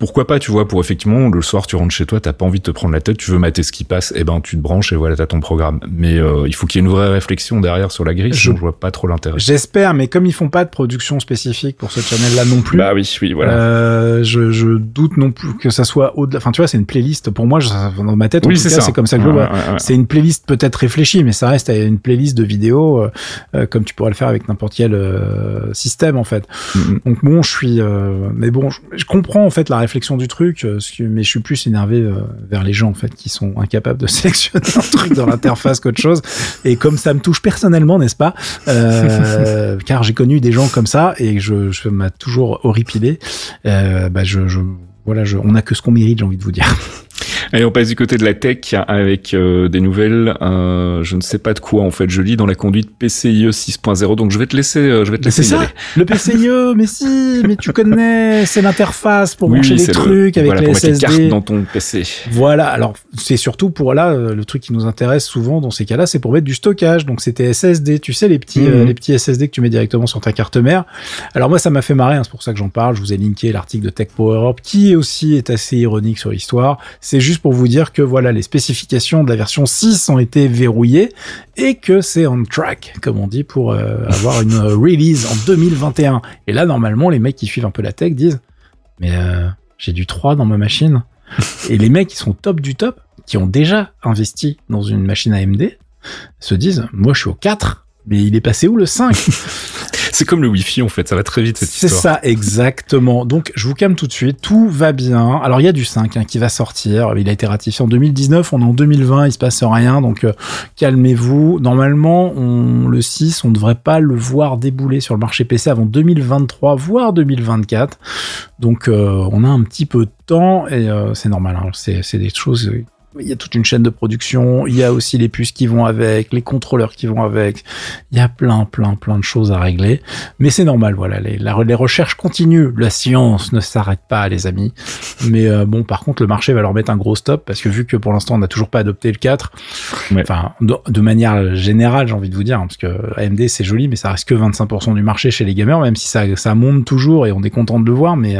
pourquoi pas Tu vois, pour effectivement le soir tu rentres chez toi, t'as pas envie de te prendre la tête, tu veux mater ce qui passe, et eh ben tu te branches et voilà t'as ton programme Mais euh, il faut qu'il y ait une vraie réflexion derrière sur la grille, je, je vois pas trop l'intérêt. J'espère, mais comme ils font pas de production spécifique pour ce channel-là non plus. Bah oui, oui, voilà. Euh, je, je, doute non plus que ça soit au-delà. Enfin, tu vois, c'est une playlist. Pour moi, je, dans ma tête, en oui, tout cas, c'est comme ça que je vois. C'est une playlist peut-être réfléchie, mais ça reste une playlist de vidéos, euh, comme tu pourrais le faire avec n'importe quel euh, système, en fait. Mm-hmm. Donc bon, je suis. mais bon, je, comprends en fait la réflexion du truc, mais je suis plus énervé vers les gens en fait qui sont incapables de [laughs] sélectionner un truc dans l'interface qu'autre chose. Et comme ça me touche personnellement, n'est-ce pas euh, Car j'ai connu des gens comme ça et je, m'a toujours horripilé. Euh, bah je, voilà, je, on a que ce qu'on mérite, j'ai envie de vous dire. Allez, on passe du côté de la tech avec euh, des nouvelles. Euh, je ne sais pas de quoi en fait. Je lis dans la conduite PCIe 6.0, donc je vais te laisser. Euh, je vais te laisser. C'est ça. Le PCIe, mais si, mais tu connais, c'est l'interface pour brancher les trucs avec les SSD. Mettre les dans ton PC. Voilà. Alors c'est surtout pour là le truc qui nous intéresse souvent dans ces cas-là, c'est pour mettre du stockage. Donc c'était SSD. Tu sais les petits mhm. les petits SSD que tu mets directement sur ta carte mère. Alors moi ça m'a fait marrer. Hein, c'est pour ça que j'en parle. Je vous ai linké l'article de Tech Power Europe qui aussi est assez ironique sur l'histoire. C'est juste pour vous dire que voilà, les spécifications de la version 6 ont été verrouillées et que c'est on track, comme on dit, pour euh, avoir une euh, release en 2021. Et là, normalement, les mecs qui suivent un peu la tech disent, mais euh, j'ai du 3 dans ma machine. et les mecs qui sont top du top, qui ont déjà investi dans une machine AMD, se disent, moi je suis au 4, mais il est passé où le 5 C'est comme le Wi-Fi en fait, ça va très vite cette histoire. C'est ça, exactement. Donc je vous calme tout de suite, tout va bien. Alors il y a du 5 hein, qui va sortir, il a été ratifié en 2019, on est en 2020, il se passe rien, donc euh, calmez-vous. Normalement, on, le 6, on ne devrait pas le voir débouler sur le marché PC avant 2023, voire 2024. Donc euh, on a un petit peu de temps et euh, c'est normal, hein. c'est des choses il y a toute une chaîne de production, il y a aussi les puces qui vont avec, les contrôleurs qui vont avec, il y a plein, plein, plein de choses à régler. Mais c'est normal, voilà, les, les recherches continuent, la science ne s'arrête pas, les amis. Mais euh, bon, par contre, le marché va leur mettre un gros stop, parce que vu que pour l'instant, on n'a toujours pas adopté le 4, enfin, de, manière générale, j'ai envie de vous dire, hein, parce que AMD, c'est joli, mais ça reste que 25% du marché chez les gamers, même si ça, ça monte toujours et on est content de le voir, mais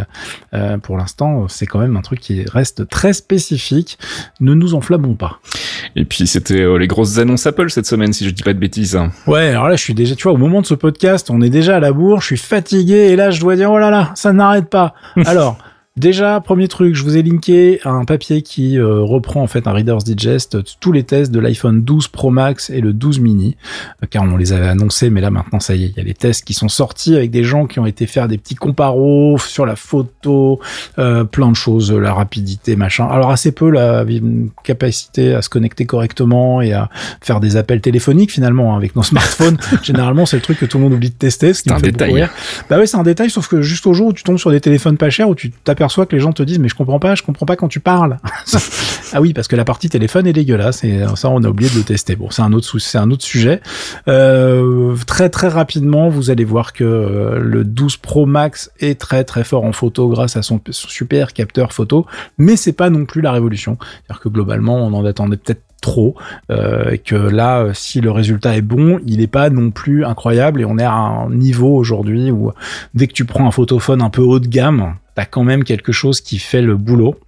euh, pour l'instant, c'est quand même un truc qui reste très spécifique. Ne nous enflammons pas. Et puis c'était euh, les grosses annonces Apple cette semaine, si je dis pas de bêtises. Ouais, alors là je suis déjà, tu vois, au moment de ce podcast, on est déjà à la bourre, je suis fatigué et là je dois dire oh là là, ça n'arrête pas. [laughs] alors. Déjà, premier truc, je vous ai linké un papier qui euh, reprend en fait un Reader's Digest tous les tests de l'iPhone 12 Pro Max et le 12 mini, euh, car on les avait annoncés, mais là maintenant ça y est, il y a les tests qui sont sortis avec des gens qui ont été faire des petits comparos sur la photo, euh, plein de choses, la rapidité, machin. Alors assez peu la capacité à se connecter correctement et à faire des appels téléphoniques finalement hein, avec nos [laughs] smartphones. Généralement, c'est le truc que tout le monde oublie de tester. C'est un détail. Bah oui, c'est un détail, sauf que juste au jour où tu tombes sur des téléphones pas chers, où tu t'aperçois soit que les gens te disent mais je comprends pas, je comprends pas quand tu parles. [laughs] ah oui, parce que la partie téléphone est dégueulasse et ça on a oublié de le tester. Bon, c'est un autre c'est un autre sujet. Euh, très très rapidement, vous allez voir que euh, le 12 Pro Max est très très fort en photo grâce à son, super capteur photo, mais c'est pas non plus la révolution. C'est-à-dire que globalement, on en attendait peut-être trop euh, que là si le résultat est bon il n'est pas non plus incroyable et on est à un niveau aujourd'hui où dès que tu prends un photophone un peu haut de gamme t'as quand même quelque chose qui fait le boulot.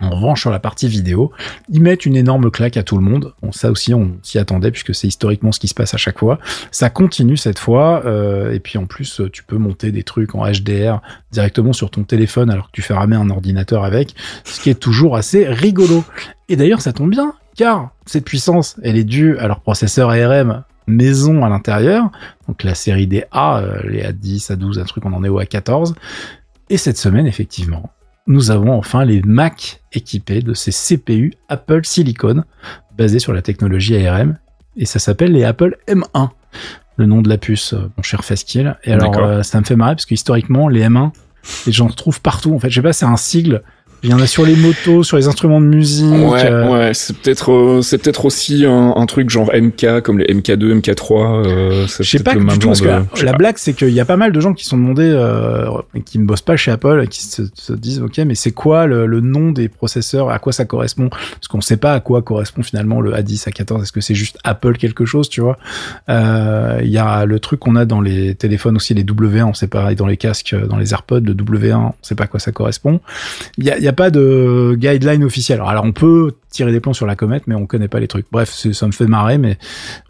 En revanche, sur la partie vidéo, ils mettent une énorme claque à tout le monde. Bon, ça aussi, on s'y attendait puisque c'est historiquement ce qui se passe à chaque fois. Ça continue cette fois. Euh, et puis en plus, tu peux monter des trucs en HDR directement sur ton téléphone alors que tu fais ramer un ordinateur avec, ce qui est toujours assez rigolo. Et d'ailleurs, ça tombe bien, car cette puissance, elle est due à leur processeur ARM maison à l'intérieur. Donc la série des A, euh, les A10, A12, un truc, on en est au A14. Et cette semaine, effectivement, nous avons enfin les Mac équipés de ces CPU Apple Silicon, basés sur la technologie ARM, et ça s'appelle les Apple M1, le nom de la puce, euh, mon cher Faskill. Et alors, euh, ça me fait marrer, parce que historiquement, les M1, les gens retrouvent partout. En fait, je sais pas, c'est un sigle il y en a sur les motos, sur les instruments de musique. Ouais, euh. ouais, c'est peut-être, euh, c'est peut-être aussi un, un, truc genre MK comme les MK2, MK3. Euh, je sais pas du tout parce que la, blague c'est qu'il y a pas mal de gens qui sont demandés, euh, qui ne bossent pas chez Apple, qui se, se disent ok, mais c'est quoi le, le, nom des processeurs, à quoi ça correspond? Parce qu'on sait pas à quoi correspond finalement le A10, A14. Est-ce que c'est juste Apple quelque chose, tu vois? Il y a le truc qu'on a dans les téléphones aussi, les W1, on sait pas, et dans les casques, dans les AirPods, le W1, on sait pas à quoi ça correspond. Il y a, y a a pas de guideline officiel. Alors, on peut tirer des plans sur la comète, mais on connaît pas les trucs. Bref, ça me fait marrer, mais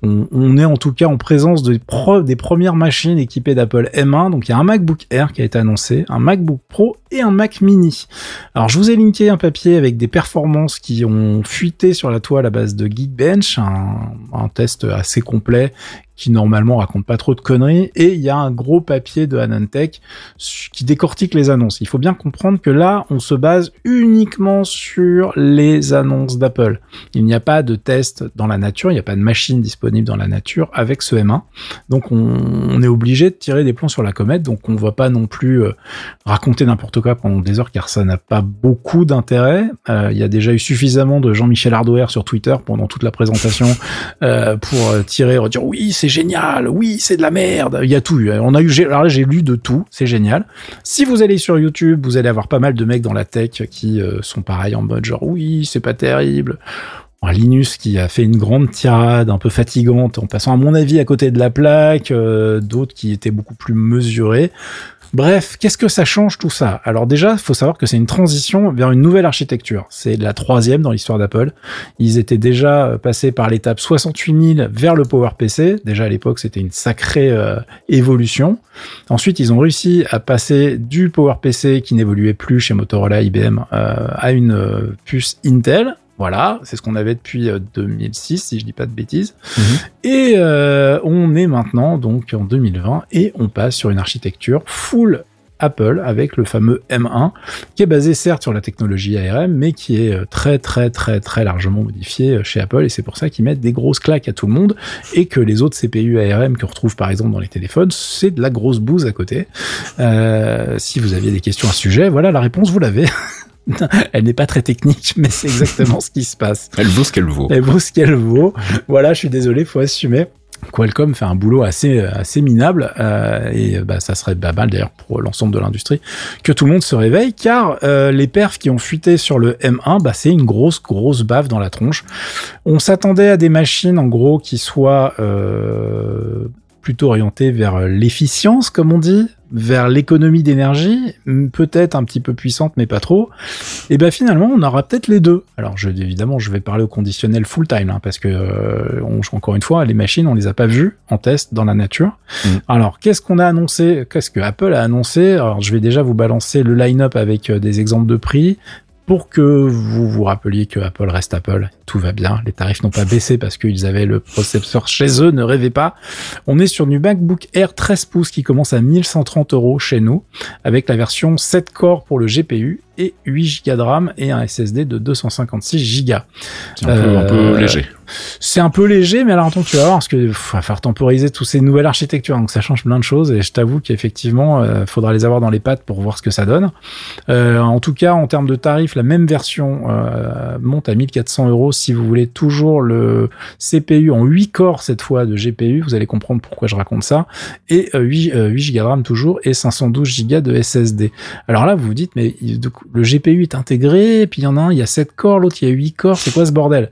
on, est en tout cas en présence de des premières machines équipées d'Apple M1. Donc il y a un MacBook Air qui a été annoncé, un MacBook Pro et un Mac Mini. Alors je vous ai linké un papier avec des performances qui ont fuité sur la toile à base de Geekbench, un, un test assez complet qui normalement raconte pas trop de conneries, et il y a un gros papier de Anantech qui décortique les annonces. Il faut bien comprendre que là, on se base uniquement sur les annonces d'Apple. Il n'y a pas de test dans la nature, il n'y a pas de machine disponible dans la nature avec ce M1. Donc on, est obligé de tirer des plans sur la comète, donc on ne va pas non plus euh, raconter n'importe quoi pendant des heures car ça n'a pas beaucoup d'intérêt. Euh, il y a déjà eu suffisamment de Jean-Michel Hardware sur Twitter pendant toute la présentation euh, pour tirer, dire oui c'est génial, oui c'est de la merde, il y a tout eu. On a eu, alors là j'ai lu de tout, c'est génial. Si vous allez sur YouTube, vous allez avoir pas mal de mecs dans la tech qui sont pareils en mode genre oui c'est pas terrible. Linus qui a fait une grande tirade un peu fatigante en passant à mon avis à côté de la plaque, euh, d'autres qui étaient beaucoup plus mesurés. Bref, qu'est-ce que ça change tout ça? Alors déjà, il faut savoir que c'est une transition vers une nouvelle architecture. C'est la troisième dans l'histoire d'Apple. Ils étaient déjà euh, passés par l'étape 68000 vers le PowerPC. Déjà à l'époque, c'était une sacrée euh, évolution. Ensuite, ils ont réussi à passer du PowerPC qui n'évoluait plus chez Motorola, IBM, à une puce Intel voilà, c'est ce qu'on avait depuis 2006, euh, si je dis pas de bêtises. Mhm. Et euh, on est maintenant donc en 2020 et on passe sur une architecture full Apple avec le fameux M1 qui est basé certes sur la technologie ARM mais qui est euh, très très très très largement modifié chez Apple et c'est pour ça qu'ils mettent des grosses claques à tout le monde et que les autres CPU ARM qu'on retrouve par exemple dans les téléphones c'est de la grosse bouse à côté. si vous aviez des questions à ce sujet, voilà la réponse vous l'avez. [laughs] [laughs] elle n'est pas très technique, mais c'est exactement ce qui se passe. Elle vaut ce qu'elle vaut. Elle vaut ce qu'elle vaut. Voilà, je suis désolé, faut assumer. Qualcomm fait un boulot assez assez minable euh, et bah ça serait pas mal d'ailleurs pour l'ensemble de l'industrie que tout le monde se réveille car euh, les perfs qui ont fuité sur le M1 bah c'est une grosse grosse baffe dans la tronche. On s'attendait à des machines en gros qui soient euh, plutôt orientées vers l'efficience comme on dit, vers l'économie d'énergie, peut-être un petit peu puissante mais pas trop, et ben finalement on aura peut-être les deux. Alors je, évidemment je vais parler au conditionnel full time hein, parce que euh, encore une fois les machines on les a pas vues en test dans la nature. Mm. Alors qu'est-ce qu'on a annoncé? Qu'est-ce que Apple a annoncé? Alors je vais déjà vous balancer le line-up avec euh, des exemples de prix pour que vous vous rappeliez que Apple reste Apple, tout va bien, les tarifs n'ont pas baissé parce qu'ils avaient le processeur chez eux, ne rêvez pas. On est sur du MacBook Air 13 pouces qui commence à 1130 euros chez nous, avec la version 7 corps pour le GPU et 8 Go de RAM et un SSD de 256 Go. C'est un, peu, un peu euh, léger. C'est un peu léger, mais alors attends, tu vas voir, parce que va falloir temporiser toutes ces nouvelles architectures, donc ça change plein de choses, et je t'avoue qu'effectivement, euh, faudra les avoir dans les pattes pour voir ce que ça donne. Euh, en tout cas, en termes de tarifs, la même version euh, monte à 1400 euros si vous voulez toujours le CPU en 8 corps cette fois de GPU, vous allez comprendre pourquoi je raconte ça, et 8, 8 Go de RAM toujours, et 512 Go de SSD. Alors là, vous vous dites, mais le GPU est intégré, puis il y en a un, il y a 7 corps, l'autre il y a 8 corps, c'est quoi ce bordel?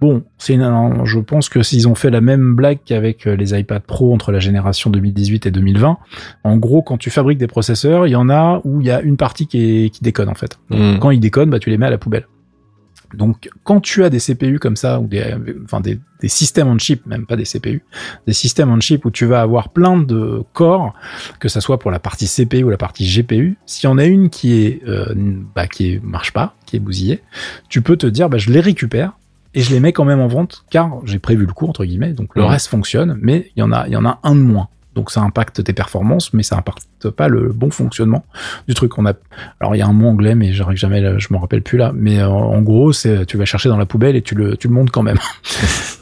Bon, c'est je pense que s'ils ont fait la même blague qu'avec euh, les iPad Pro entre la génération 2018 et 2020, en gros, quand tu fabriques des processeurs, il y en a où il y a une partie qui, est, qui déconne en fait. Hmm. Quand ils déconnent, bah tu les mets à la poubelle. Donc, quand tu as des CPU comme ça, ou des, enfin des, des systèmes on chip, même pas des CPU, des systèmes on chip où tu vas avoir plein de corps, que ça soit pour la partie CPU ou la partie GPU, s'il y en a une qui est, euh, bah, qui marche pas, qui est bousillée, tu peux te dire, bah, je les récupère, et je les mets quand même en vente car j'ai prévu le coup entre guillemets donc le reste fonctionne mais il y en a il y en a un de moins donc ça impacte tes performances mais ça impacte pas le bon fonctionnement du truc. On a alors il y a un mot anglais mais j'arrive jamais je me rappelle plus là. Mais euh, en, gros c'est tu vas chercher dans la poubelle et tu le tu le montes quand même. [laughs]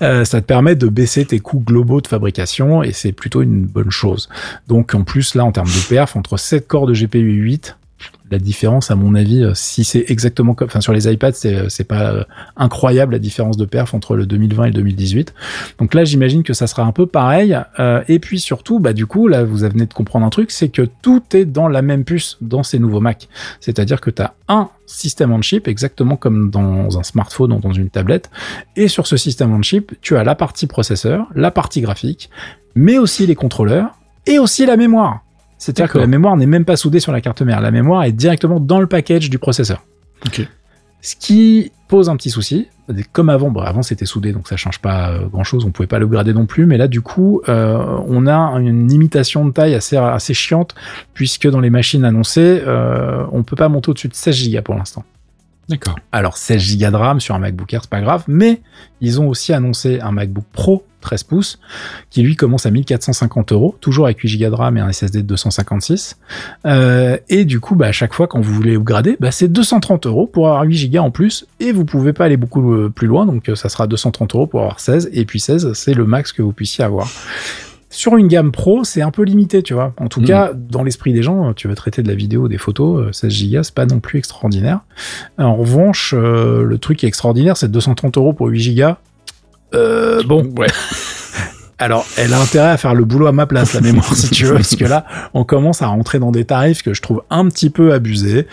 Euh, ça te permet de baisser tes coûts globaux de fabrication et c'est plutôt une bonne chose. Donc en plus là en termes de perf entre 7 corps de GPU 8 la différence, à mon avis, euh, si c'est exactement comme, enfin sur les iPads, c'est euh, pas euh, incroyable la différence de perf entre le 2020 et le 2018. Donc là, j'imagine que ça sera un peu pareil. et puis surtout, bah du coup, là, vous venez de comprendre un truc, c'est que tout est dans la même puce dans ces nouveaux Mac. C'est-à-dire que tu as un système on chip, exactement comme dans un smartphone ou dans une tablette. Et sur ce système on chip, tu as la partie processeur, la partie graphique, mais aussi les contrôleurs et aussi la mémoire. C'est-à-dire que la mémoire n'est même pas soudée sur la carte mère. La mémoire est directement dans le package du processeur. Ce qui pose un petit souci. Comme avant, bon, avant c'était soudé, donc ça change pas euh, grand chose, on pouvait pas l'upgrader non plus, mais là du coup, euh, on a une limitation de taille assez, assez chiante, puisque dans les machines annoncées, euh, on peut pas monter au-dessus de 16 Go pour l'instant. D'accord. Alors 16 Go de RAM sur un MacBook Air, c'est pas grave, mais ils ont aussi annoncé un MacBook Pro 13 pouces qui lui commence à 1450 euros, toujours avec 8 Go de RAM et un SSD de 256. Euh, et du coup, bah, à chaque fois quand vous voulez upgrader, bah, c'est 230 euros pour avoir 8 Go en plus et vous pouvez pas aller beaucoup euh, plus loin, donc euh, ça sera 230 euros pour avoir 16 et puis 16 c'est le max que vous puissiez avoir. Sur une gamme pro, c'est un peu limité, tu vois. En tout Mhm. cas, dans l'esprit des gens, tu veux traiter de la vidéo, des photos, euh, 16 Go, c'est pas non plus extraordinaire. En revanche, euh, le truc qui est extraordinaire, c'est 230 euros pour 8 Go. Euh, bon, Ouais. [laughs] alors, elle a intérêt à faire le boulot à ma place, la mémoire, si tu veux, parce que là, on commence à rentrer dans des tarifs que je trouve un petit peu abusés.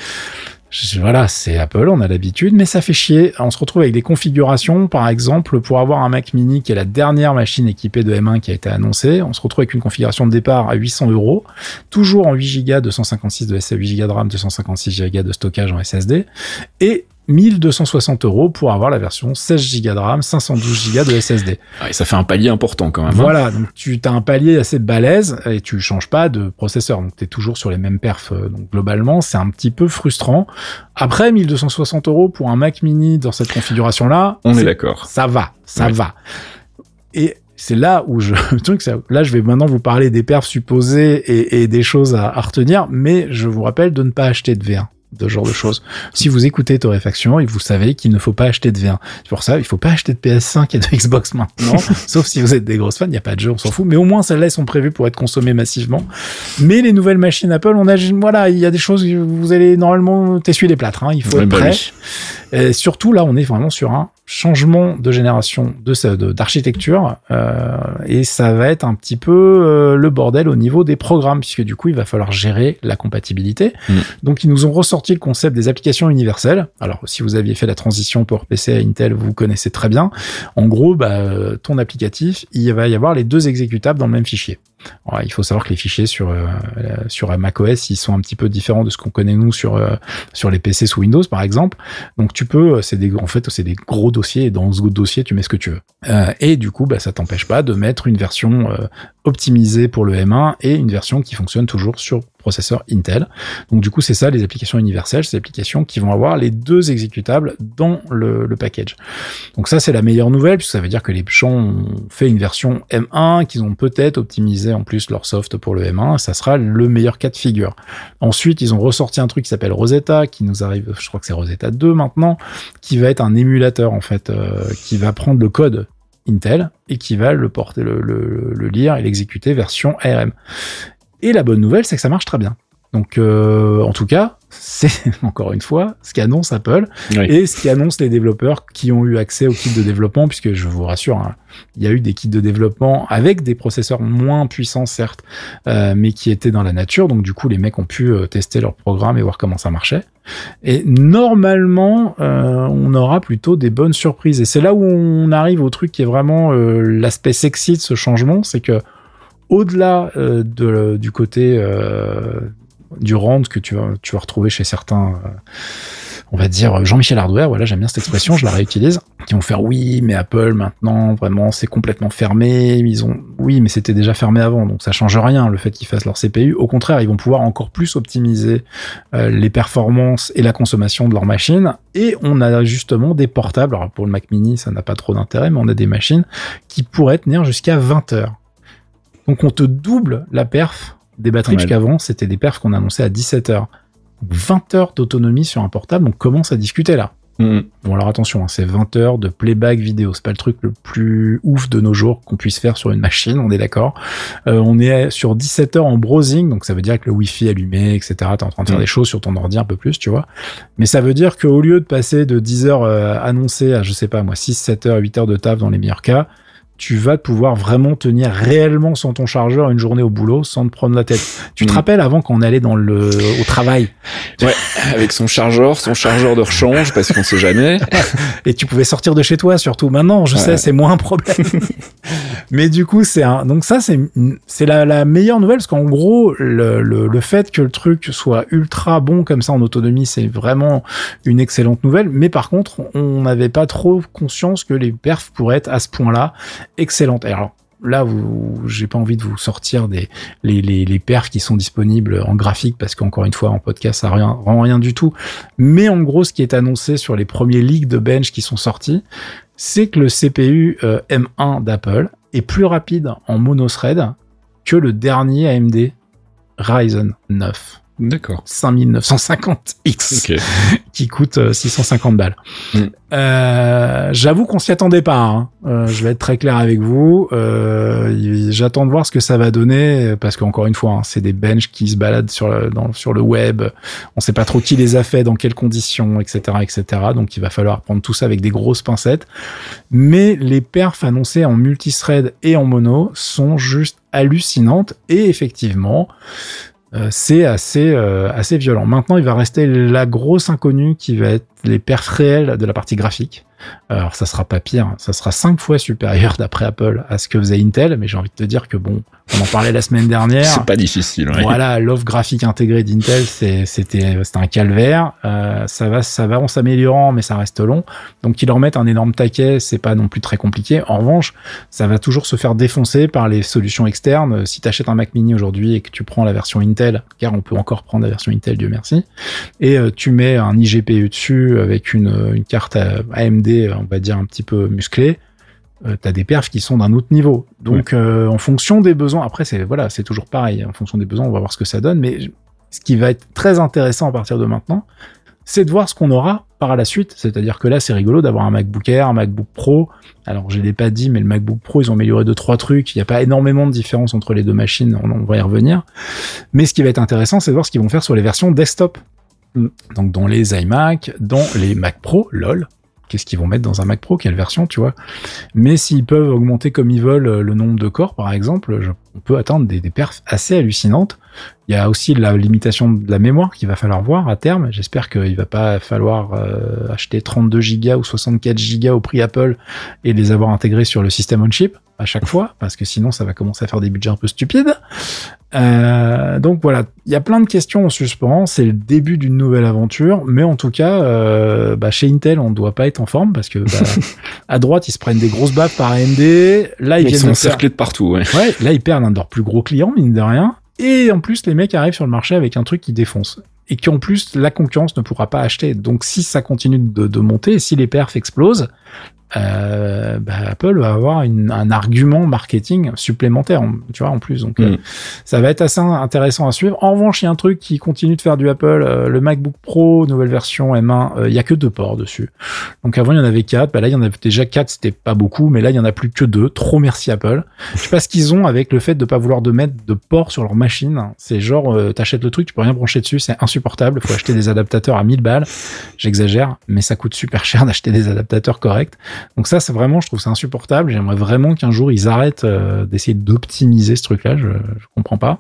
Voilà, c'est Apple, on a l'habitude, mais ça fait chier. On se retrouve avec des configurations, par exemple, pour avoir un Mac Mini qui est la dernière machine équipée de M1 qui a été annoncée, on se retrouve avec une configuration de départ à 800 euros, toujours en 8 Go, 256 de SSD, 8 Go de RAM, 256 Go de stockage en SSD, et 1260 euros pour avoir la version 16 Go de RAM, 512 Go de SSD. Ouais, ça fait un palier important quand même. hein. Voilà, donc tu as un palier assez balèze et tu changes pas de processeur, donc tu es toujours sur les mêmes perfs. euh, Donc globalement, c'est un petit peu frustrant. Après, 1260 euros pour un Mac Mini dans cette configuration-là, On est d'accord. ça va, ça va. Et c'est là où je, [laughs] truc, là, je vais maintenant vous parler des perfs supposés et, et des choses à, à retenir, mais je vous rappelle de ne pas acheter de V1 de ce genre de choses. Si vous écoutez Torréfaction et vous savez qu'il ne faut pas acheter de V1. C'est pour ça, il faut pas acheter de PS5 et de Xbox [laughs] maintenant, sauf si vous êtes des grosses fans, il n'y a pas de jeu, on s'en fout. Mais au moins, celles-là, elles sont prévues pour être consommées massivement. Mais les nouvelles machines Apple, on a, voilà, il y a des choses, vous allez normalement t'essuyer les plâtres, hein, il faut être bah prêt. oui. Et surtout, là, on est vraiment sur un changement de génération de d'architecture euh, et ça va être un petit peu euh, le bordel au niveau des programmes puisque du coup, il va falloir gérer la compatibilité. Mm. Donc, ils nous ont ressorti le concept des applications universelles. Alors, si vous aviez fait la transition PowerPC à Intel, vous connaissez très bien. En gros, bah, euh, ton applicatif, il va y avoir les deux exécutables dans le même fichier. Il faut savoir que les fichiers sur euh, euh, sur macOS, ils sont un petit peu différents de ce qu'on connaît nous sur euh, sur les PC sous Windows, par exemple. Donc tu peux, c'est des, en fait, c'est des gros dossiers et dans ce dossier, tu mets ce que tu veux. Euh, et du coup, bah, ça t'empêche pas de mettre une version euh, optimisée pour le M1 et une version qui fonctionne toujours sur Intel. Donc du coup, c'est ça les applications universelles, des applications qui vont avoir les deux exécutables dans le, package. Donc ça, c'est la meilleure nouvelle puisque ça veut dire que les gens ont fait une version M1, qu'ils ont peut-être optimisé en plus leur soft pour le M1. Ça sera le meilleur cas de figure. Ensuite, ils ont ressorti un truc qui s'appelle Rosetta, qui nous arrive, je crois que c'est Rosetta 2 maintenant, qui va être un émulateur en fait, euh, qui va prendre le code Intel et qui va le porter, le lire et l'exécuter version ARM. Et la bonne nouvelle, c'est que ça marche très bien. Donc, euh, en tout cas, c'est [laughs] encore une fois ce qu'annonce Apple Oui. et ce qu'annoncent les développeurs qui ont eu accès au kit de développement, puisque je vous rassure, hein, il y a eu des kits de développement avec des processeurs moins puissants, certes, euh, mais qui étaient dans la nature. Donc, du coup, les mecs ont pu euh, tester leur programme et voir comment ça marchait. Et normalement, euh, on aura plutôt des bonnes surprises. Et c'est là où on arrive au truc qui est vraiment l'aspect sexy de ce changement, c'est que au-delà euh, de, du côté euh, du rand que tu vas, tu retrouver chez certains, euh, on va dire Jean-Michel Hardware, voilà, j'aime bien cette expression, je la réutilise, qui vont faire oui, mais Apple maintenant, vraiment, c'est complètement fermé. Ils ont, oui, mais c'était déjà fermé avant, donc ça change rien le fait qu'ils fassent leur CPU. Au contraire, ils vont pouvoir encore plus optimiser euh, les performances et la consommation de leur machine. Et on a justement des portables. Alors pour le Mac Mini, ça n'a pas trop d'intérêt, mais on a des machines qui pourraient tenir jusqu'à 20 heures. Donc on te double la perf des batteries, puisqu'avant c'était des perfs qu'on annonçait à 17 heures. 20 heures d'autonomie sur un portable, on commence à discuter là. Mm. Bon alors attention, hein, c'est 20 heures de playback vidéo, c'est pas le truc le plus ouf de nos jours qu'on puisse faire sur une machine, on est d'accord. Euh, on est sur 17 heures en browsing, donc ça veut dire que le wifi allumé, etc. T'es en train de faire Mm. des choses sur ton ordi un peu plus, tu vois. Mais ça veut dire qu'au lieu de passer de 10 heures euh, annoncées à, je sais pas moi, 6, 7 heures, 8 heures de taf dans les meilleurs cas, tu vas pouvoir vraiment tenir réellement sans ton chargeur une journée au boulot sans te prendre la tête. Tu te Mm. rappelles avant qu'on allait dans le au travail? Ouais, avec son chargeur, son chargeur de rechange, parce qu'on sait jamais. et tu pouvais sortir de chez toi surtout. Maintenant, je Ouais. sais, c'est moins un problème. [laughs] Mais du coup, c'est un donc ça c'est c'est la, la meilleure nouvelle parce qu'en gros le, le le fait que le truc soit ultra bon comme ça en autonomie, c'est vraiment une excellente nouvelle. Mais par contre, on n'avait pas trop conscience que les perfs pourraient être à ce point-là excellentes. Et Alors là, vous, j'ai pas envie de vous sortir des les, les, perfs qui sont disponibles en graphique parce qu'encore une fois en podcast ça rend rien du tout. Mais en gros, ce qui est annoncé sur les premiers leaks de bench qui sont sortis, c'est que le CPU euh, M1 d'Apple est plus rapide en monothread que le dernier AMD Ryzen 9 D'accord. 5950X Ok. [laughs] qui coûte euh, 650 balles. Mm. Euh, J'avoue qu'on s'y attendait pas. Hein. Euh, je vais être très clair avec vous. Euh, J'attends de voir ce que ça va donner parce qu'encore une fois, hein, c'est des benches qui se baladent sur le, dans, sur le web. On sait pas trop qui les a fait, dans quelles conditions, etc., etc. Donc il va falloir prendre tout ça avec des grosses pincettes. Mais les perfs annoncés en multithread et en mono sont juste hallucinantes et effectivement. Euh, c'est assez euh, assez violent. Maintenant, il va rester la grosse inconnue qui va être les perfs réels de la partie graphique. Alors, ça sera pas pire, ça sera cinq fois supérieur d'après Apple à ce que faisait Intel, mais j'ai envie de te dire que bon, on en parlait la semaine dernière. C'est pas difficile. ouais. Voilà, l'offre graphique intégrée d'Intel, c'était un calvaire. Euh, ça va ça va en s'améliorant, mais ça reste long. Donc qu'ils leur mettent un énorme taquet, c'est pas non plus très compliqué. En revanche, ça va toujours se faire défoncer par les solutions externes. Si tu achètes un Mac Mini aujourd'hui et que tu prends la version Intel, car on peut encore prendre la version Intel, Dieu merci, et euh, tu mets un iGPU dessus avec une, une carte euh, On va dire un petit peu musclée, euh, t'as des perfs qui sont d'un autre niveau. Donc, euh, en fonction des besoins, après, c'est voilà, c'est toujours pareil. En fonction des besoins, on va voir ce que ça donne. Mais ce qui va être très intéressant à partir de maintenant, c'est de voir ce qu'on aura par la suite. C'est-à-dire que là, c'est rigolo d'avoir un MacBook Air, un MacBook Pro. Alors, je l'ai pas dit, mais le MacBook Pro, ils ont amélioré deux trois trucs. Il n'y a pas énormément de différence entre les deux machines. On, on va y revenir. Mais ce qui va être intéressant, c'est de voir ce qu'ils vont faire sur les versions desktop. Mm. Donc, dans les iMac, dans les Mac Pro, lol. Qu'est-ce qu'ils vont mettre dans un Mac Pro? Quelle version, tu vois? Mais s'ils peuvent augmenter comme ils veulent euh, le nombre de corps, par exemple, on peut atteindre des, des perfs assez hallucinantes. Il y a aussi la limitation de la mémoire qu'il va falloir voir à terme. J'espère qu'il va pas falloir euh, acheter 32 gigas ou 64 gigas au prix Apple et les avoir intégrés sur le système on chip à chaque fois, parce que sinon ça va commencer à faire des budgets un peu stupides. Euh, donc voilà, il y a plein de questions en suspens. C'est le début d'une nouvelle aventure, mais en tout cas, euh, bah, chez Intel, on ne doit pas être en forme parce que bah, [laughs] à droite ils se prennent des grosses baffes par AMD. Là ils Ils viennent sont de encerclés de partout. Ouais. Ouais, là ils perdent un de leurs plus gros clients mine de rien. Et en plus les mecs arrivent sur le marché avec un truc qui défonce. Et qui en plus la concurrence ne pourra pas acheter. Donc si ça continue de, monter, si les perfs explosent, euh, bah, Apple va avoir une- un argument marketing supplémentaire, en- tu vois, en plus. Donc, euh, Mm. ça va être assez intéressant à suivre. En revanche, il y a un truc qui continue de faire du Apple, euh, le MacBook Pro, nouvelle version M1, euh, il y a que deux ports dessus. Donc avant, il y en avait quatre. Bah là, il y en avait déjà quatre, c'était pas beaucoup, mais là, il y en a plus que deux. Trop merci Apple. Je sais pas ce qu'ils ont avec le fait de pas vouloir de mettre de port sur leur machine. C'est genre, t'achètes le truc, tu peux rien brancher dessus, c'est insupportable. Faut acheter des adaptateurs à 1000 balles. J'exagère, mais ça coûte super cher d'acheter des adaptateurs corrects. Donc ça, c'est vraiment, je trouve ça insupportable. J'aimerais vraiment qu'un jour ils arrêtent euh, d'essayer d'optimiser ce truc-là. Je, je comprends pas.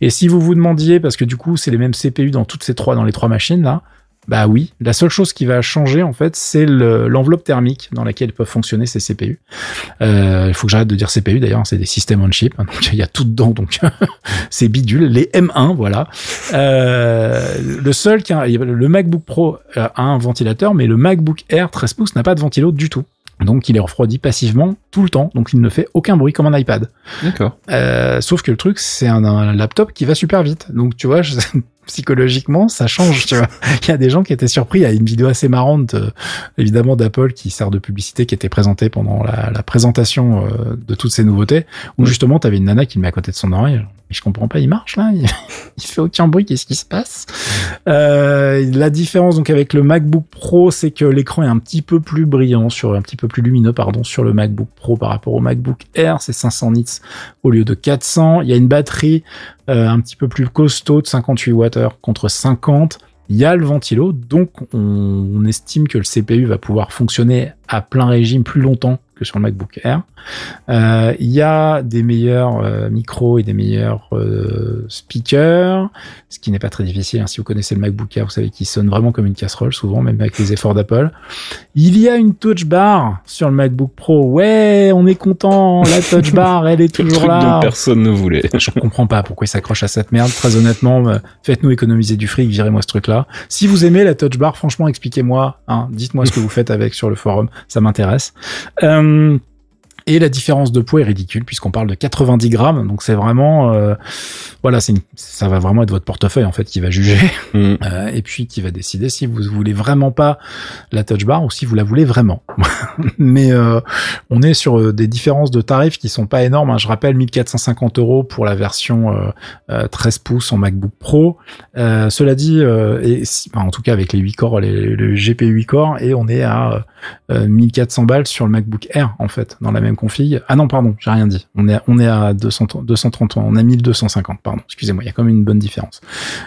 Et si vous vous demandiez, parce que du coup, c'est les mêmes CPU dans toutes ces trois, dans les trois machines là. Bah oui, la seule chose qui va changer en fait, c'est le- l'enveloppe thermique dans laquelle peuvent fonctionner ces CPU. Euh, Il faut que j'arrête de dire CPU d'ailleurs, c'est des systèmes on chip, hein, donc il y a tout dedans, donc [laughs] c'est bidule. Les M1, voilà. Euh, le seul qui a, le MacBook Pro euh, a un ventilateur, mais le MacBook Air 13 pouces n'a pas de ventilo du tout. Donc il est refroidi passivement tout le temps, donc il ne fait aucun bruit comme un iPad. D'accord. Euh, sauf que le truc, c'est un, un laptop qui va super vite. Donc, tu vois, je- psychologiquement, ça change, tu vois. Il y a des gens qui étaient surpris. Il y a une vidéo assez marrante, euh, évidemment, d'Apple qui sert de publicité, qui était présentée pendant la, la présentation euh, de toutes ces nouveautés, où Ouais. justement, t'avais une nana qui le met à côté de son oreille. Mais je comprends pas, il marche là Il, [laughs] il fait aucun bruit, qu'est-ce qui se passe? Euh, La différence donc avec le MacBook Pro, c'est que l'écran est un petit peu plus brillant, sur un petit peu plus lumineux, pardon, sur le MacBook Pro par rapport au MacBook Air. C'est 500 nits au lieu de 400. Il y a une batterie euh, un petit peu plus costaud de 58 Wh contre 50. Il y a le ventilo, donc on, on estime que le CPU va pouvoir fonctionner à plein régime plus longtemps que sur le MacBook Air. Euh, il y a des meilleurs euh, micros et des meilleurs euh, speakers, ce qui n'est pas très difficile. Hein. Si vous connaissez le MacBook Air, vous savez qu'il sonne vraiment comme une casserole souvent, même avec les efforts d'Apple. Il y a une touch bar sur le MacBook Pro. Ouais, on est content. La touch [laughs] bar, elle est toujours là. Dont personne ne voulait. Je comprends pas pourquoi il s'accroche à cette merde. Très honnêtement, faites-nous économiser du fric, virez-moi ce truc-là. Si vous aimez la touch bar, franchement, expliquez-moi. Hein, Dites-moi ce que vous faites avec sur le forum. Ça m'intéresse. Euh, Mm. Et la différence de poids est ridicule puisqu'on parle de 90 grammes, donc c'est vraiment, euh, voilà, c'est ça va vraiment être votre portefeuille en fait qui va juger mm. [laughs] euh, et puis qui va décider si vous voulez vraiment pas la touch bar ou si vous la voulez vraiment. [laughs] Mais euh, on est sur des différences de tarifs qui sont pas énormes. Hein. Je rappelle 1450 euros pour la version 13 pouces en MacBook Pro. cela dit, et en tout cas avec les 8 corps, les, le GPU 8 corps, et on est à 1400 balles sur le MacBook Air en fait dans la même config. Ah non, pardon, j'ai rien dit. On est, on est à 200, 230, on a 1250, pardon. Excusez-moi, il y a quand même une bonne différence.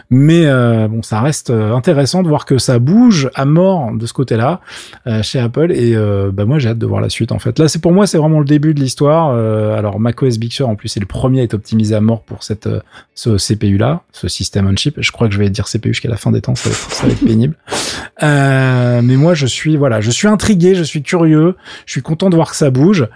Mais euh, bon, ça reste euh, intéressant de voir que ça bouge à mort de ce côté-là euh, chez Apple. Et bah moi, j'ai hâte de voir la suite en fait. Là, c'est pour moi, c'est vraiment le début de l'histoire. alors macOS Big Sur en plus, c'est le premier à être optimisé à mort pour cette ce CPU là, ce système on chip. Je crois que je vais dire CPU jusqu'à la fin des temps, ça va être, ça va être pénible. mais moi, je suis voilà, je suis intrigué, je suis curieux, je suis content de voir que ça bouge.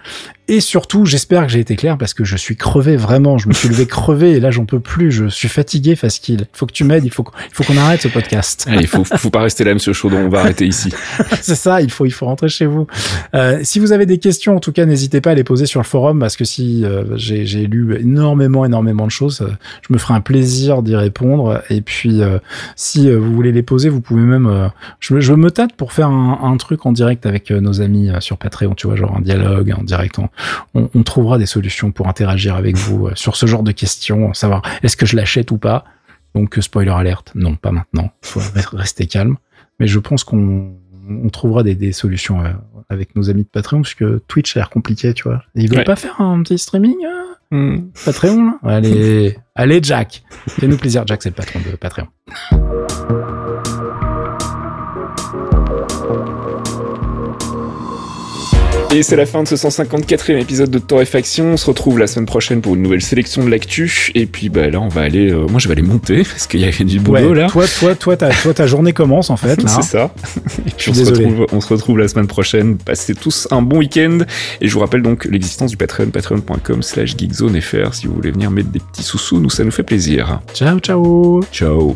Et surtout, j'espère que j'ai été clair parce que je suis crevé vraiment. Je me suis levé crevé et là j'en peux plus. Je suis fatigué, Faskil. Il faut que tu m'aides. Il faut qu'on arrête ce podcast. il faut, faut pas rester là, Monsieur Chaudon. On va arrêter ici. [laughs] C'est ça. Il faut, il faut rentrer chez vous. Euh, si vous avez des questions, en tout cas, n'hésitez pas à les poser sur le forum parce que si euh, j'ai, lu énormément, énormément de choses, euh, je me ferai un plaisir d'y répondre. Et puis, si vous voulez les poser, vous pouvez même. Je, je, me tâte pour faire un, un, truc en direct avec nos amis sur Patreon. Tu vois, genre un dialogue en direct. On, trouvera des solutions pour interagir avec [laughs] vous euh, sur ce genre de questions, savoir est-ce que je l'achète ou pas? Donc euh, spoiler alerte, non, pas maintenant. Faut [laughs] rester calme. Mais je pense qu'on trouvera des, solutions euh, avec nos amis de Patreon, puisque Twitch a l'air compliqué, tu vois. Ils veulent pas faire un petit streaming hmm. Patreon [laughs] Allez, allez Jack, fais-nous plaisir. Jack, c'est le patron de Patreon. Et c'est la fin de ce 154e épisode de Torréfaction. On se retrouve la semaine prochaine pour une nouvelle sélection de l'actu. Et puis bah là, on va aller. Euh, moi, je vais aller monter parce qu'il y a du boulot là. Toi, toi, toi, ta, toi, ta journée commence en [laughs] fait. c'est ça. [laughs] Et puis on se, retrouve, on se retrouve la semaine prochaine. Passez tous un bon week-end. Et je vous rappelle donc l'existence du Patreon, patreon.com/slash geekzonefr si vous voulez venir mettre des petits sous-sous. Nous, ça nous fait plaisir. Ciao, ciao. Ciao.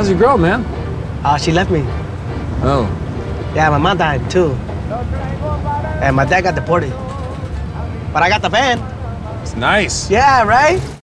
How's your girl, man? Uh, she left me. Oh. Yeah, my mom died too. And my dad got deported. But I got the van. It's nice. Yeah, right?